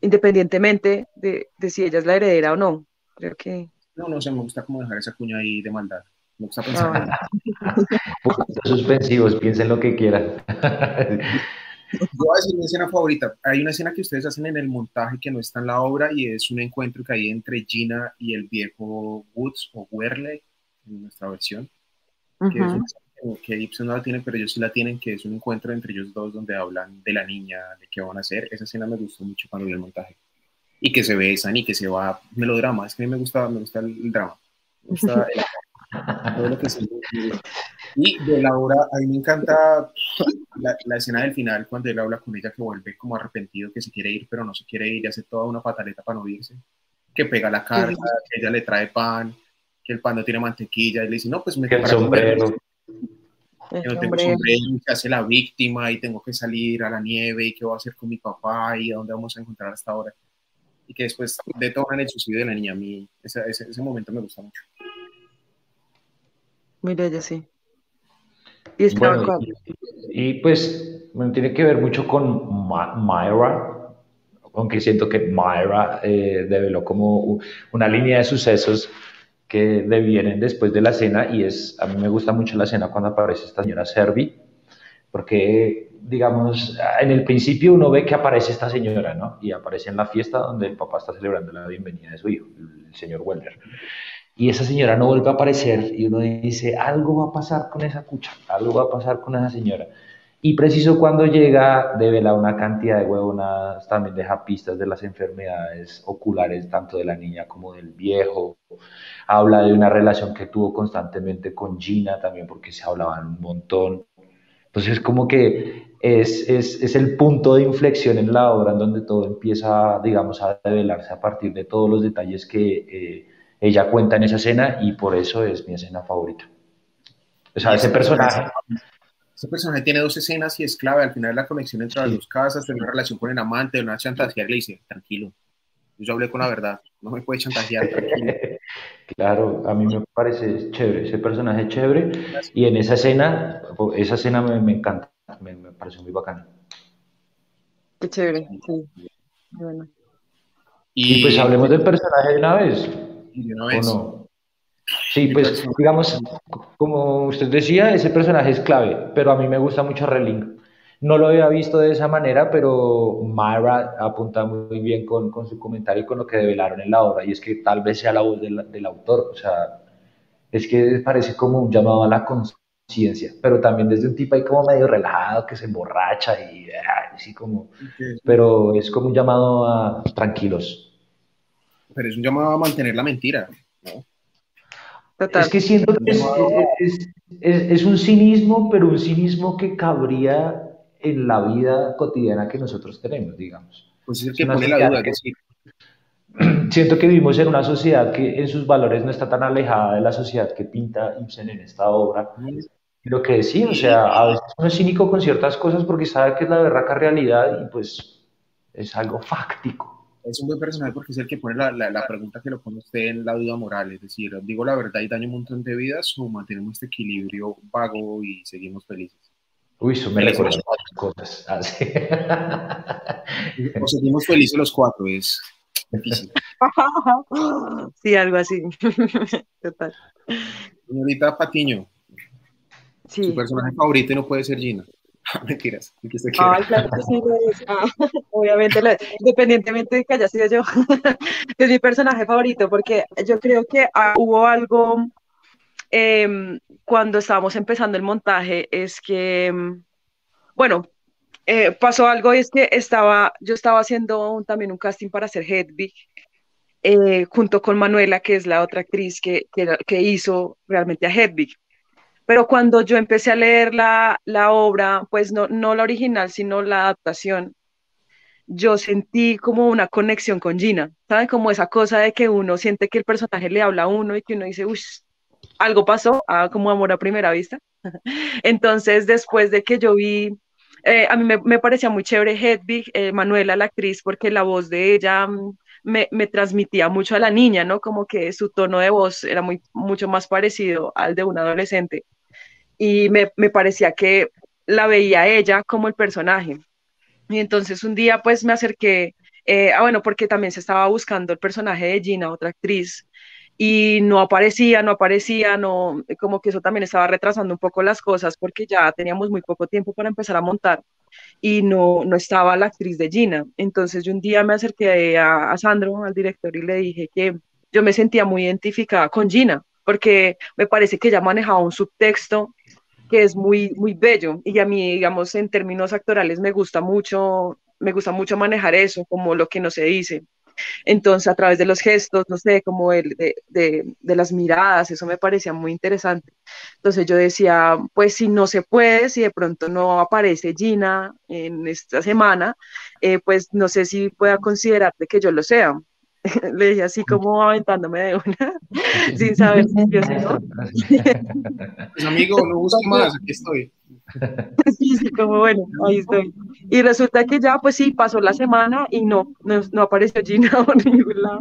independientemente de, de, si ella es la heredera o no, creo que... No, no sé, me gusta como dejar esa cuña ahí de maldad. Me gusta pensar. Ah, suspensivos, piensen lo que quieran. Yo voy a decir mi escena favorita. Hay una escena que ustedes hacen en el montaje que no está en la obra y es un encuentro que hay entre Gina y el viejo Woods o Werley en nuestra versión. Que es una que Ibsen no la tiene, pero ellos sí la tienen, que es un encuentro entre ellos dos donde hablan de la niña, de qué van a hacer. Esa escena me gustó mucho cuando vi el montaje. Y que se besan y que se va melodrama. Es que a mí me gusta, me gusta el, drama. Me gusta todo lo que se y de la obra, a mí me encanta la, la, escena del final, cuando él habla con ella que vuelve como arrepentido, que se quiere ir, pero no se quiere ir y hace toda una pataleta para no irse. Que pega la carta, que ella le trae pan, que el pan no tiene mantequilla, y le dice, no, pues me el sombrero. Que no tengo sombrero, que hace la víctima y tengo que salir a la nieve y qué voy a hacer con mi papá y a dónde vamos a encontrar hasta ahora. Y que después detonan el suicidio de la niña. A mí ese, ese, ese momento me gusta mucho. Mira, ella sí. Y, pues tiene que ver mucho con Myra, aunque siento que Myra eh, develó como una línea de sucesos que devienen después de la cena y es, a mí me gusta mucho la cena cuando aparece esta señora Servi, porque digamos, en el principio uno ve que aparece esta señora, ¿no? Y aparece en la fiesta donde el papá está celebrando la bienvenida de su hijo, el señor Welder y esa señora no vuelve a aparecer y uno dice, algo va a pasar con esa cucha, algo va a pasar con esa señora. Y preciso cuando llega, devela una cantidad de huevonas, también deja pistas de las enfermedades oculares, tanto de la niña como del viejo. Habla de una relación que tuvo constantemente con Gina también, porque se hablaban un montón. Entonces, como que es, es, es, el punto de inflexión en la obra en donde todo empieza, digamos, a develarse a partir de todos los detalles que eh, ella cuenta en esa escena y por eso es mi escena favorita. O sea, ese personaje... Ese personaje tiene dos escenas y es clave. Al final la conexión entre las dos casas, tener una relación con el amante, una chantajear, le dice, tranquilo, yo hablé con la verdad, no me puede chantajear, tranquilo. claro, a mí me parece chévere, ese personaje es chévere y en esa escena, esa escena me, me encanta, me, me, parece muy bacana. Qué chévere, sí. Bueno. Y, y pues hablemos del personaje de una vez. Sí, pues digamos, como usted decía, ese personaje es clave, pero a mí me gusta mucho Reling. No lo había visto de esa manera, pero Myra apunta muy bien con, con, su comentario y con lo que develaron en la obra, y es que tal vez sea la voz del, del autor, o sea, es que parece como un llamado a la conciencia, pero también desde un tipo ahí como medio relajado, que se emborracha y así como, pero es como un llamado a tranquilos, pero es un llamado a mantener la mentira, ¿no? Es que siento que es, un cinismo, pero un cinismo que cabría en la vida cotidiana que nosotros tenemos, digamos. Pues es el que pone la duda, que siento que vivimos en una sociedad que en sus valores no está tan alejada de la sociedad que pinta Ibsen en esta obra. Lo que decía, o sea, a veces uno es cínico con ciertas cosas porque sabe que es la berraca realidad y pues es algo fáctico. Es un buen personaje porque es el que pone la, la, pregunta que lo pone usted en la duda moral, es decir, digo la verdad y daño un montón de vidas o mantenemos este equilibrio vago y seguimos felices. Uy, eso me recuerda cosas. Ah, o seguimos felices los cuatro, es difícil. Sí, algo así. Total. Señorita Patiño, su personaje favorito no puede ser Gina. Mentiras. Ay, claro que sí, ah, obviamente, independientemente de que haya sido yo, es mi personaje favorito, porque yo creo que ah, hubo algo em, cuando estábamos empezando el montaje, es que, em, bueno, eh, pasó algo y es que estaba, yo estaba haciendo también un casting para hacer Hedwig, eh, junto con Manuela, que es la otra actriz que, que, que hizo realmente a Hedwig. Pero cuando yo empecé a leer la, la obra, pues no, no la original, sino la adaptación, yo sentí como una conexión con Gina, ¿saben? Como esa cosa de que uno siente que el personaje le habla a uno y que uno dice, uy, algo pasó, ah, como amor a primera vista. Entonces, después de que yo vi, eh, a mí me, me, parecía muy chévere Hedwig, eh, Manuela, la actriz, porque la voz de ella mm, me, me, transmitía mucho a la niña, ¿no? Como que su tono de voz era muy, mucho más parecido al de un adolescente y me, me parecía que la veía ella como el personaje. Y entonces un día pues me acerqué, eh, ah, bueno, porque también se estaba buscando el personaje de Gina, otra actriz, y no aparecía, no aparecía, no, como que eso también estaba retrasando un poco las cosas porque ya teníamos muy poco tiempo para empezar a montar y no, no estaba la actriz de Gina. Entonces yo un día me acerqué a, a Sandro, al director, y le dije que yo me sentía muy identificada con Gina, porque me parece que ella manejaba un subtexto que es muy, muy bello y a mí, digamos, en términos actorales me gusta mucho, me gusta mucho manejar eso, como lo que no se dice. Entonces, a través de los gestos, no sé, como el de, de, las miradas, eso me parecía muy interesante. Entonces yo decía, pues si no se puede, si de pronto no aparece Gina en esta semana, eh, pues no sé si pueda considerarte que yo lo sea. le dije así como aventándome de una, sin saber si yo no. Pues amigo, no busco más, aquí estoy. Sí, sí, como bueno, ahí estoy. Y resulta que ya, pues sí, pasó la semana y no, no, no apareció Gina por ningún lado.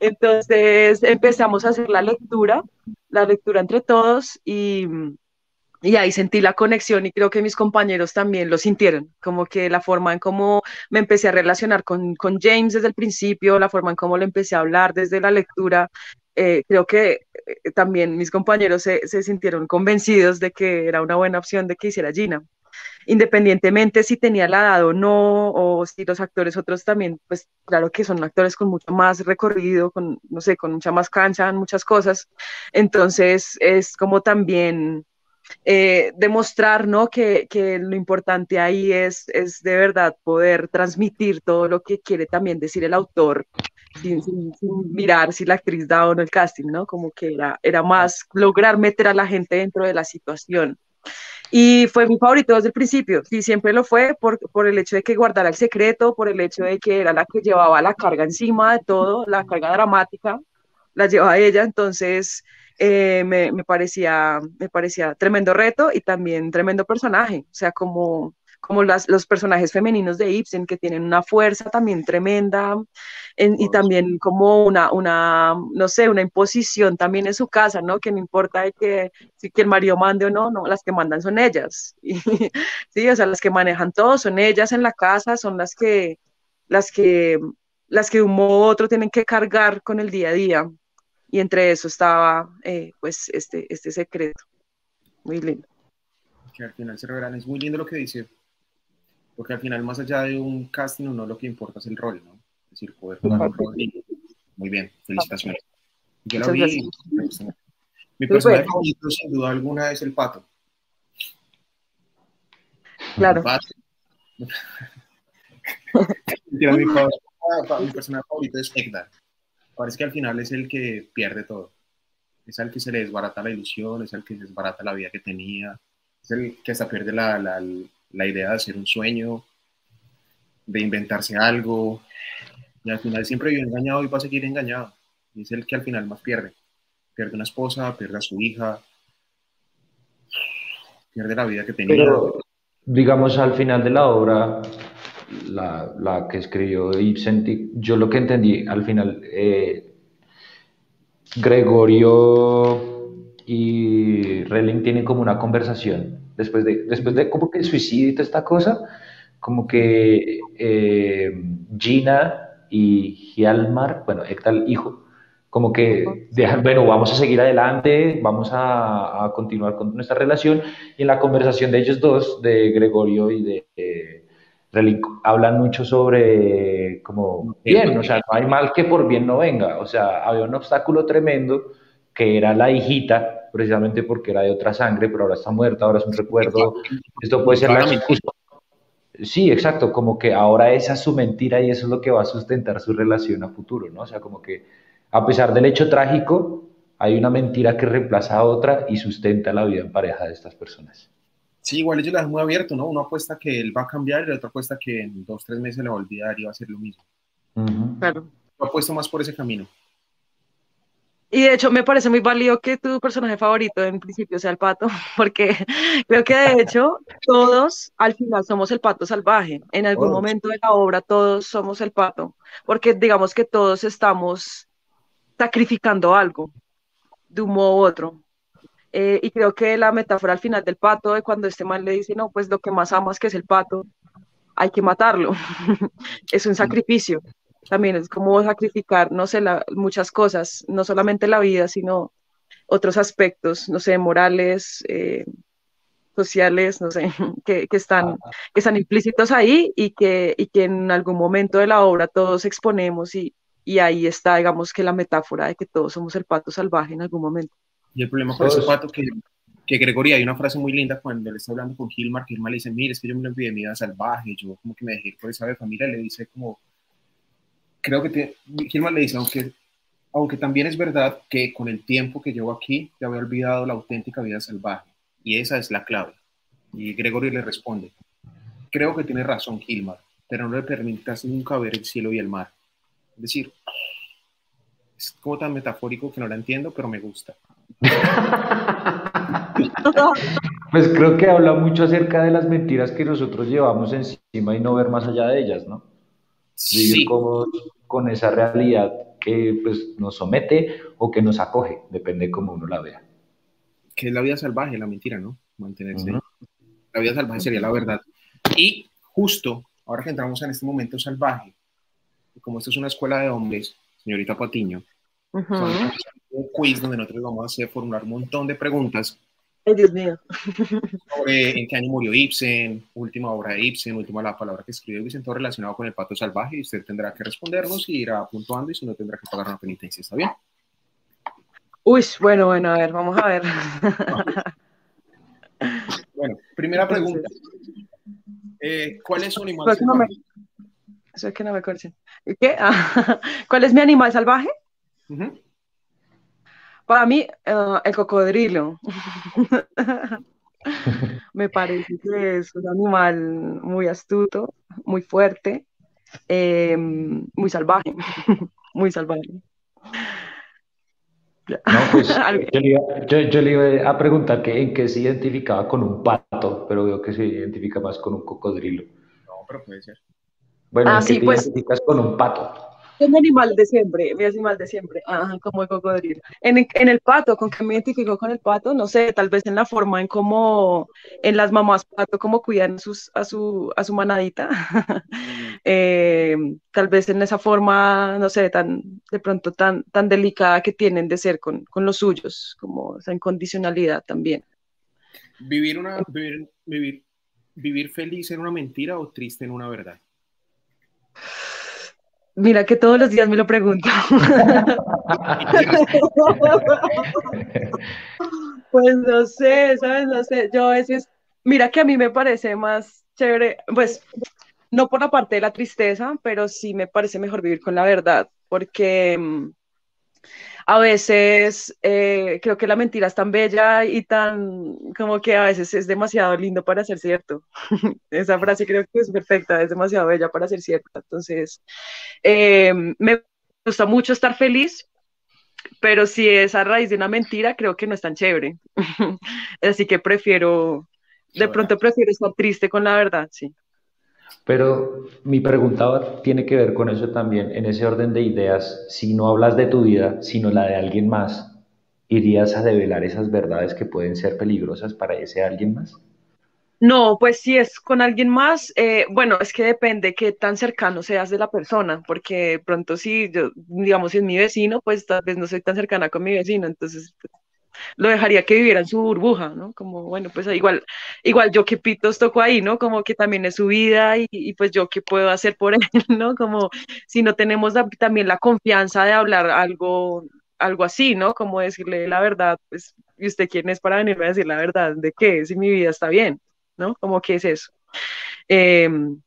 Entonces empezamos a hacer la lectura, la lectura entre todos y y ahí sentí la conexión y creo que mis compañeros también lo sintieron, como que la forma en cómo me empecé a relacionar con, con James desde el principio, la forma en cómo le empecé a hablar desde la lectura, eh, creo que eh, también mis compañeros se, se, sintieron convencidos de que era una buena opción de que hiciera Gina. Independientemente si tenía la edad o no, o si los actores otros también, pues claro que son actores con mucho más recorrido, con, no sé, con mucha más cancha muchas cosas. Entonces es como también eh, demostrar ¿no? que, que, lo importante ahí es, es de verdad poder transmitir todo lo que quiere también decir el autor. Sin, sin, mirar si la actriz da o no el casting, ¿no? Como que era, era más lograr meter a la gente dentro de la situación. Y fue mi favorito desde el principio, sí, siempre lo fue por, por el hecho de que guardara el secreto, por el hecho de que era la que llevaba la carga encima de todo, la carga dramática, la llevaba ella, entonces eh, me, me, parecía, me parecía tremendo reto y también tremendo personaje, o sea, como, como las, los personajes femeninos de Ibsen que tienen una fuerza también tremenda en, y también como una, una, no sé, una imposición también en su casa, ¿no? Que no importa de que, si que el marido mande o no, no, las que mandan son ellas, y, sí, o sea, las que manejan todo son ellas en la casa, son las que, las que, las que de un modo u otro tienen que cargar con el día a día y entre eso estaba eh, pues este, este secreto. Muy lindo. Que al final se revelan, es muy lindo lo que dice, porque al final más allá de un casting no lo que importa es el rol, ¿no? Es decir, poder jugar un rol. Muy bien, felicitaciones. Yo lo vi. Mi personaje favorito sin duda alguna es el pato. Claro. El pato. mi, personaje favorito es Egdar parece que al final es el que pierde todo. Es el que se le desbarata la ilusión, es el que se desbarata la vida que tenía, es el que hasta pierde la, la, idea de hacer un sueño, de inventarse algo. Y al final siempre vive engañado y va a seguir engañado. Y es el que al final más pierde. Pierde una esposa, pierde a su hija, pierde la vida que tenía. Pero, digamos, al final de la obra, la, la que escribió Ibsen, yo lo que entendí al final, eh, Gregorio y Relling tienen como una conversación después de, después de como que suicidio esta cosa, como que eh, Gina y Hjalmar, bueno, Ektal hijo, como que dejan, bueno, vamos a seguir adelante, vamos a, a, continuar con nuestra relación, y en la conversación de ellos dos, de Gregorio y de... Eh, hablan mucho sobre como bien, o sea, no hay mal que por bien no venga, o sea, había un obstáculo tremendo que era la hijita, precisamente porque era de otra sangre, pero ahora está muerta, ahora es un recuerdo, esto puede ser la Sí, exacto, como que ahora esa es su mentira y eso es lo que va a sustentar su relación a futuro, ¿no? O sea, como que a pesar del hecho trágico, hay una mentira que reemplaza a otra y sustenta la vida en pareja de estas personas. Sí, igual ellos la dejan muy abierto, ¿no? Uno apuesta que él va a cambiar y el otro apuesta que en dos, tres meses le va a olvidar y va a hacer lo mismo. Claro. Yo apuesto más por ese camino. Y de hecho me parece muy válido que tu personaje favorito en principio sea el pato, porque creo que de hecho todos al final somos el pato salvaje. En algún momento de la obra todos somos el pato, porque digamos que todos estamos sacrificando algo de un modo u otro. Eh, y creo que la metáfora al final del pato, de cuando este man le dice, no, pues lo que más amas que es el pato, hay que matarlo. es un sacrificio. También es como sacrificar, no sé, muchas cosas, no solamente la vida, sino otros aspectos, no sé, morales, eh, sociales, no sé, que, que, están, que están implícitos ahí y que, y que en algún momento de la obra todos exponemos y, y ahí está, digamos, que la metáfora de que todos somos el pato salvaje en algún momento. Y el problema con ese pato que, que Gregorio, hay una frase muy linda cuando le está hablando con Gilmar, que Gilmar le dice, mire, es que yo me olvidé de mi vida salvaje, yo como que me dejé por esa de familia, le dice como, creo que te, Gilmar le dice, aunque, aunque también es verdad que con el tiempo que llevo aquí, te había olvidado la auténtica vida salvaje, y esa es la clave. Y Gregorio le responde, creo que tiene razón Gilmar, pero no le permitas nunca ver el cielo y el mar. Es decir, es como tan metafórico que no la entiendo, pero me gusta. pues creo que habla mucho acerca de las mentiras que nosotros llevamos encima y no ver más allá de ellas, ¿no? Vivir con esa realidad que pues, nos somete o que nos acoge, depende cómo uno la vea. Que es la vida salvaje, la mentira, ¿no? Mantenerse. La vida salvaje sería la verdad. Y justo ahora que entramos en este momento salvaje, como esto es una escuela de hombres, señorita Patiño, un quiz donde nosotros vamos a hacer formular un montón de preguntas. Ay, Dios mío. Sobre en qué año murió Ibsen, última obra de Ibsen, última la palabra que escribió Ibsen, todo relacionado con el pato salvaje, y usted tendrá que respondernos y irá puntuando, y si no tendrá que pagar una penitencia, ¿está bien? Uy, bueno, bueno, a ver, vamos a ver. bueno, primera pregunta. Eh, ¿Cuál es su animal salvaje? Eso es que no me. ¿Qué? ¿Cuál es mi animal salvaje? Para mí, uh, el cocodrilo. Me parece que es un animal muy astuto, muy fuerte, eh, muy salvaje, muy salvaje. No, pues, yo, le iba, yo, yo, le iba, a preguntar que, en qué se identificaba con un pato, pero veo que se identifica más con un cocodrilo. No, pero puede ser. Bueno, ah, ¿en qué te pues, identificas con un pato? Mi animal de siempre, mi animal de siempre, como el cocodrilo. En, en, el pato, ¿con qué me identifico con el pato? No sé, tal vez en la forma en cómo, en las mamás pato, cómo cuidan sus, a, su, a su manadita. Eh, tal vez en esa forma, no sé, tan, de pronto tan, tan delicada que tienen de ser con, con los suyos, como esa incondicionalidad también. Vivir, una, vivir, vivir, vivir feliz en una mentira o triste en una verdad. Mira que todos los días me lo pregunto. pues no sé, ¿sabes? No sé. Yo a veces, mira que a mí me parece más chévere, pues no por la parte de la tristeza, pero sí me parece mejor vivir con la verdad, porque mm, a veces eh, creo que la mentira es tan bella y tan como que a veces es demasiado lindo para ser cierto. Esa frase creo que es perfecta, es demasiado bella para ser cierta. Entonces, eh, me gusta mucho estar feliz, pero si es a raíz de una mentira, creo que no es tan chévere. Así que prefiero, de pronto prefiero estar triste con la verdad, sí. Pero mi pregunta tiene que ver con eso también, en ese orden de ideas, si no hablas de tu vida, sino la de alguien más, ¿irías a develar esas verdades que pueden ser peligrosas para ese alguien más? No, pues si es con alguien más, eh, bueno, es que depende qué tan cercano seas de la persona, porque pronto si yo, digamos, si es mi vecino, pues tal vez no soy tan cercana con mi vecino, entonces lo dejaría que viviera en su burbuja, ¿no? Como, bueno, pues igual, igual yo que pitos toco ahí, ¿no? Como que también es su vida y, pues yo qué puedo hacer por él, ¿no? Como si no tenemos también la confianza de hablar algo, algo así, ¿no? Como decirle la verdad, pues, ¿y usted quién es para venirme a decir la verdad? ¿De qué? Si mi vida está bien, ¿no? Como que es eso. Em,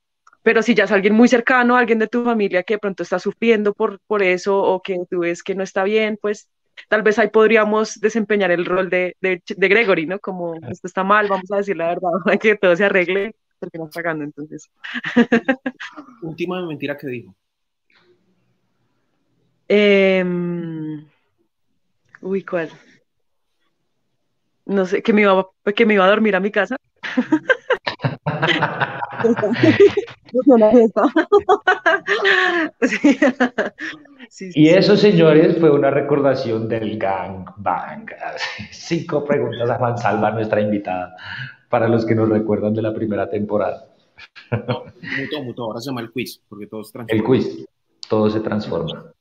pero si ya es alguien muy cercano, alguien de tu familia que de pronto está sufriendo por, por eso o que tú ves que no está bien, pues tal vez ahí podríamos desempeñar el rol de, de, Gregory, ¿no? Como esto está mal, vamos a decir la verdad, que todo se arregle, porque nos pagando, entonces. Última mentira que dijo. Em, uy, ¿cuál? No sé, que me iba, que me iba a dormir a mi casa. Y eso, señores, fue una recordación del Gang Bang. Cinco preguntas a Juan Salva, nuestra invitada, para los que nos recuerdan de la primera temporada. No, muto, muto, ahora se llama el quiz, porque todo se transforma. El quiz, todo se transforma.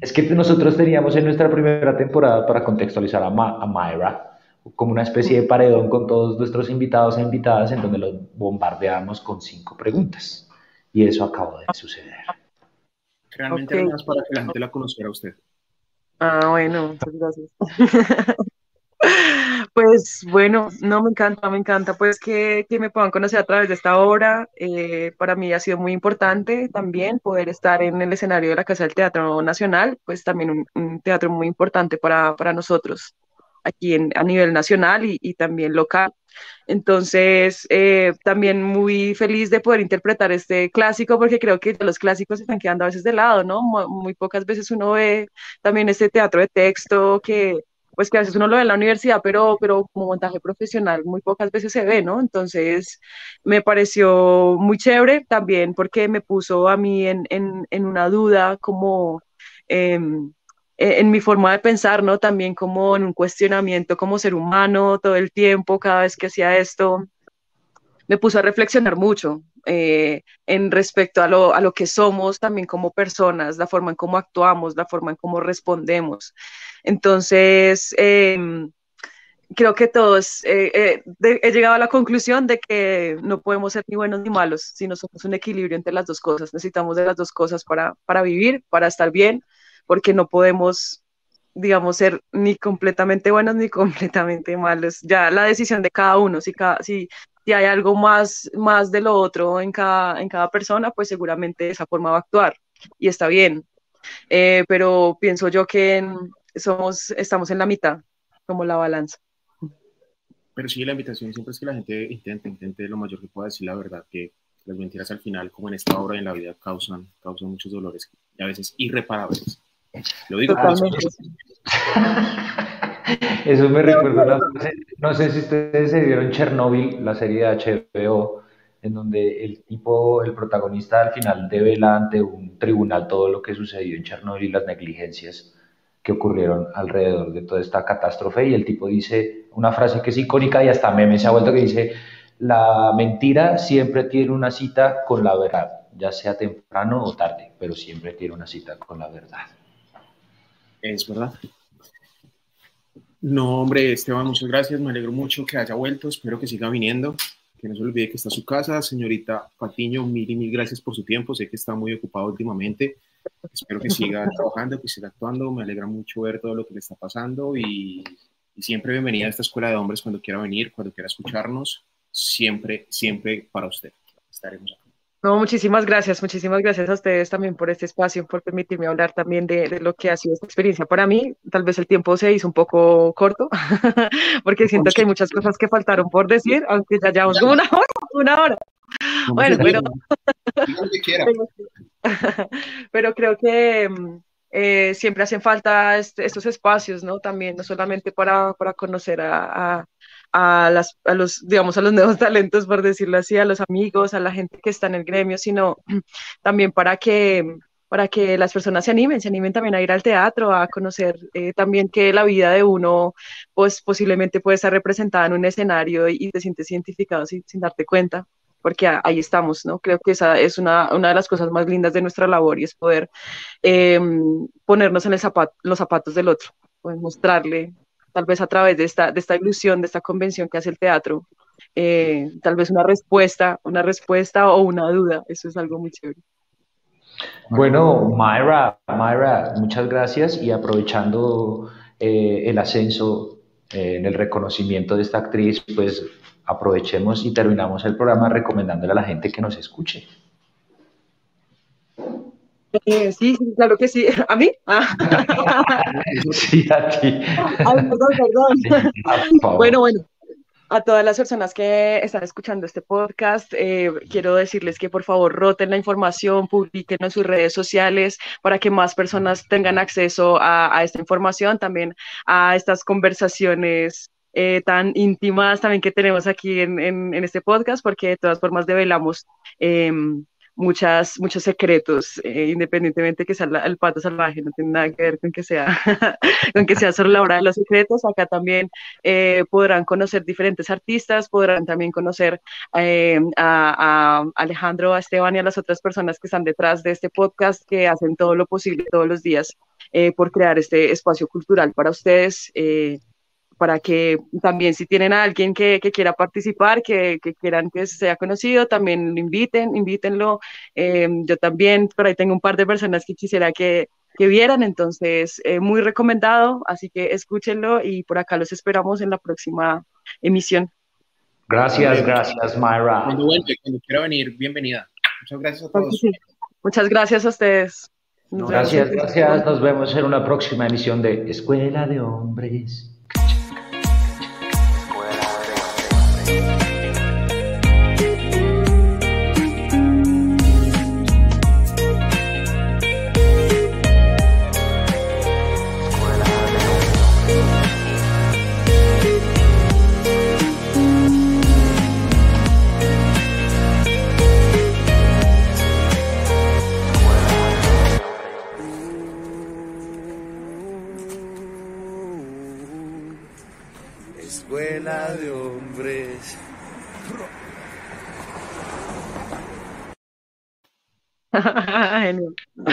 es que nosotros teníamos en nuestra primera temporada, para contextualizar a, Ma a Myra, como una especie de paredón con todos nuestros invitados e invitadas en donde los bombardeamos con cinco preguntas. Y eso acabó de suceder. Realmente okay. más para que la gente la conociera a usted. Ah, bueno, muchas gracias. pues bueno, no me encanta, me encanta pues que, que me puedan conocer a través de esta obra. Eh, para mí ha sido muy importante también poder estar en el escenario de la Casa del Teatro Nacional, pues también un, un teatro muy importante para, para nosotros aquí en, a nivel nacional y, y también local. Entonces, eh, también muy feliz de poder interpretar este clásico, porque creo que los clásicos se están quedando a veces de lado, ¿no? Muy, pocas veces uno ve también este teatro de texto que, pues que a veces uno lo ve en la universidad, pero, pero como montaje profesional muy pocas veces se ve, ¿no? Entonces, me pareció muy chévere también porque me puso a mí en, en, en una duda como... Eh, en mi forma de pensar, ¿no? También como en un cuestionamiento como ser humano todo el tiempo, cada vez que hacía esto, me puso a reflexionar mucho eh, en respecto a lo, a lo, que somos también como personas, la forma en cómo actuamos, la forma en cómo respondemos. Entonces, em, creo que todos eh, he llegado a la conclusión de que no podemos ser ni buenos ni malos, sino somos un equilibrio entre las dos cosas. Necesitamos de las dos cosas para, para vivir, para estar bien porque no podemos, digamos, ser ni completamente buenos ni completamente malos. Ya la decisión de cada uno, si, cada, si, si hay algo más, más de lo otro en cada, en cada persona, pues seguramente esa forma va a actuar y está bien. Eh, pero pienso yo que somos, estamos en la mitad, como la balanza. Pero sí, la invitación siempre es que la gente intente, intente lo mayor que pueda decir la verdad, que las mentiras al final, como en esta obra en la vida, causan, causan muchos dolores y a veces irreparables. Lo digo Eso me recuerda, no sé si ustedes se vieron Chernobyl, la serie de HBO, en donde el tipo, el protagonista al final devela ante un tribunal todo lo que sucedió en Chernobyl y las negligencias que ocurrieron alrededor de toda esta catástrofe. Y el tipo dice una frase que es icónica y hasta meme se ha vuelto que dice la mentira siempre tiene una cita con la verdad, ya sea temprano o tarde, pero siempre tiene una cita con la verdad. Es verdad. No, hombre, Esteban, muchas gracias. Me alegro mucho que haya vuelto. Espero que siga viniendo. Que no se olvide que está su casa. Señorita Patiño, mil y mil gracias por su tiempo. Sé que está muy ocupado últimamente. Espero que siga trabajando, que siga actuando. Me alegra mucho ver todo lo que le está pasando y, y siempre bienvenida a esta escuela de hombres cuando quiera venir, cuando quiera escucharnos. Siempre, siempre para usted. Estaremos aquí. No, muchísimas gracias, muchísimas gracias a ustedes también por este espacio, por permitirme hablar también de, de lo que ha sido esta experiencia para mí. Tal vez el tiempo se hizo un poco corto, porque siento que hay muchas cosas que faltaron por decir, aunque ya llevamos una hora, una hora. Bueno, pero, pero creo que mm, eh, siempre hacen falta estos espacios, ¿no? También, no solamente para, para conocer a, a, a, los, digamos, a los nuevos talentos, por decirlo así, a los amigos, a la gente que está en el gremio, sino también para que para que las personas se animen, se animen también a ir al teatro, a conocer eh, también que la vida de uno, pues posiblemente puede estar representada en un escenario y, te sientes identificado sin, darte cuenta porque ahí estamos, ¿no? Creo que esa es una, una de las cosas más lindas de nuestra labor y es poder eh, ponernos en los zapatos del otro, pues mostrarle, tal vez a través de esta, de esta ilusión, de esta convención que hace el teatro, eh, tal vez una respuesta, una respuesta o una duda, eso es algo muy chévere. Bueno, Myra, Myra, muchas gracias y aprovechando eh, el ascenso eh, en el reconocimiento de esta actriz, pues aprovechemos y terminamos el programa recomendándole a la gente que nos escuche. Eh, sí, claro que sí. ¿A mí? Ah. sí, a ti. Ay, perdón, perdón. Sí, bueno, bueno. A todas las personas que están escuchando este podcast, eh, quiero decirles que por favor roten la información, publiquen en sus redes sociales para que más personas tengan acceso a, a esta información, también a estas conversaciones eh, tan íntimas también que tenemos aquí en, en, en, este podcast, porque de todas formas develamos eh, muchas, muchos secretos, eh, independientemente que sea el pato salvaje, no tiene nada que ver con que sea, con que sea solo la hora de los secretos. Acá también eh, podrán conocer diferentes artistas, podrán también conocer eh, a, Alejandro, a Esteban y a las otras personas que están detrás de este podcast, que hacen todo lo posible todos los días por crear este espacio cultural para ustedes para que también si tienen a alguien que, que quiera participar, que, que, quieran que sea conocido, también lo inviten, invítenlo. Eh, yo también, por ahí tengo un par de personas que quisiera que, que vieran, entonces eh, muy recomendado, así que escúchenlo y por acá los esperamos en la próxima emisión. Gracias, gracias Myra. Cuando vuelve, cuando quiera venir, bienvenida. Muchas gracias a todos. Sí. Muchas gracias a ustedes. Nos gracias, gracias. Nos vemos en una próxima emisión de Escuela de Hombres. Escuela de hombres.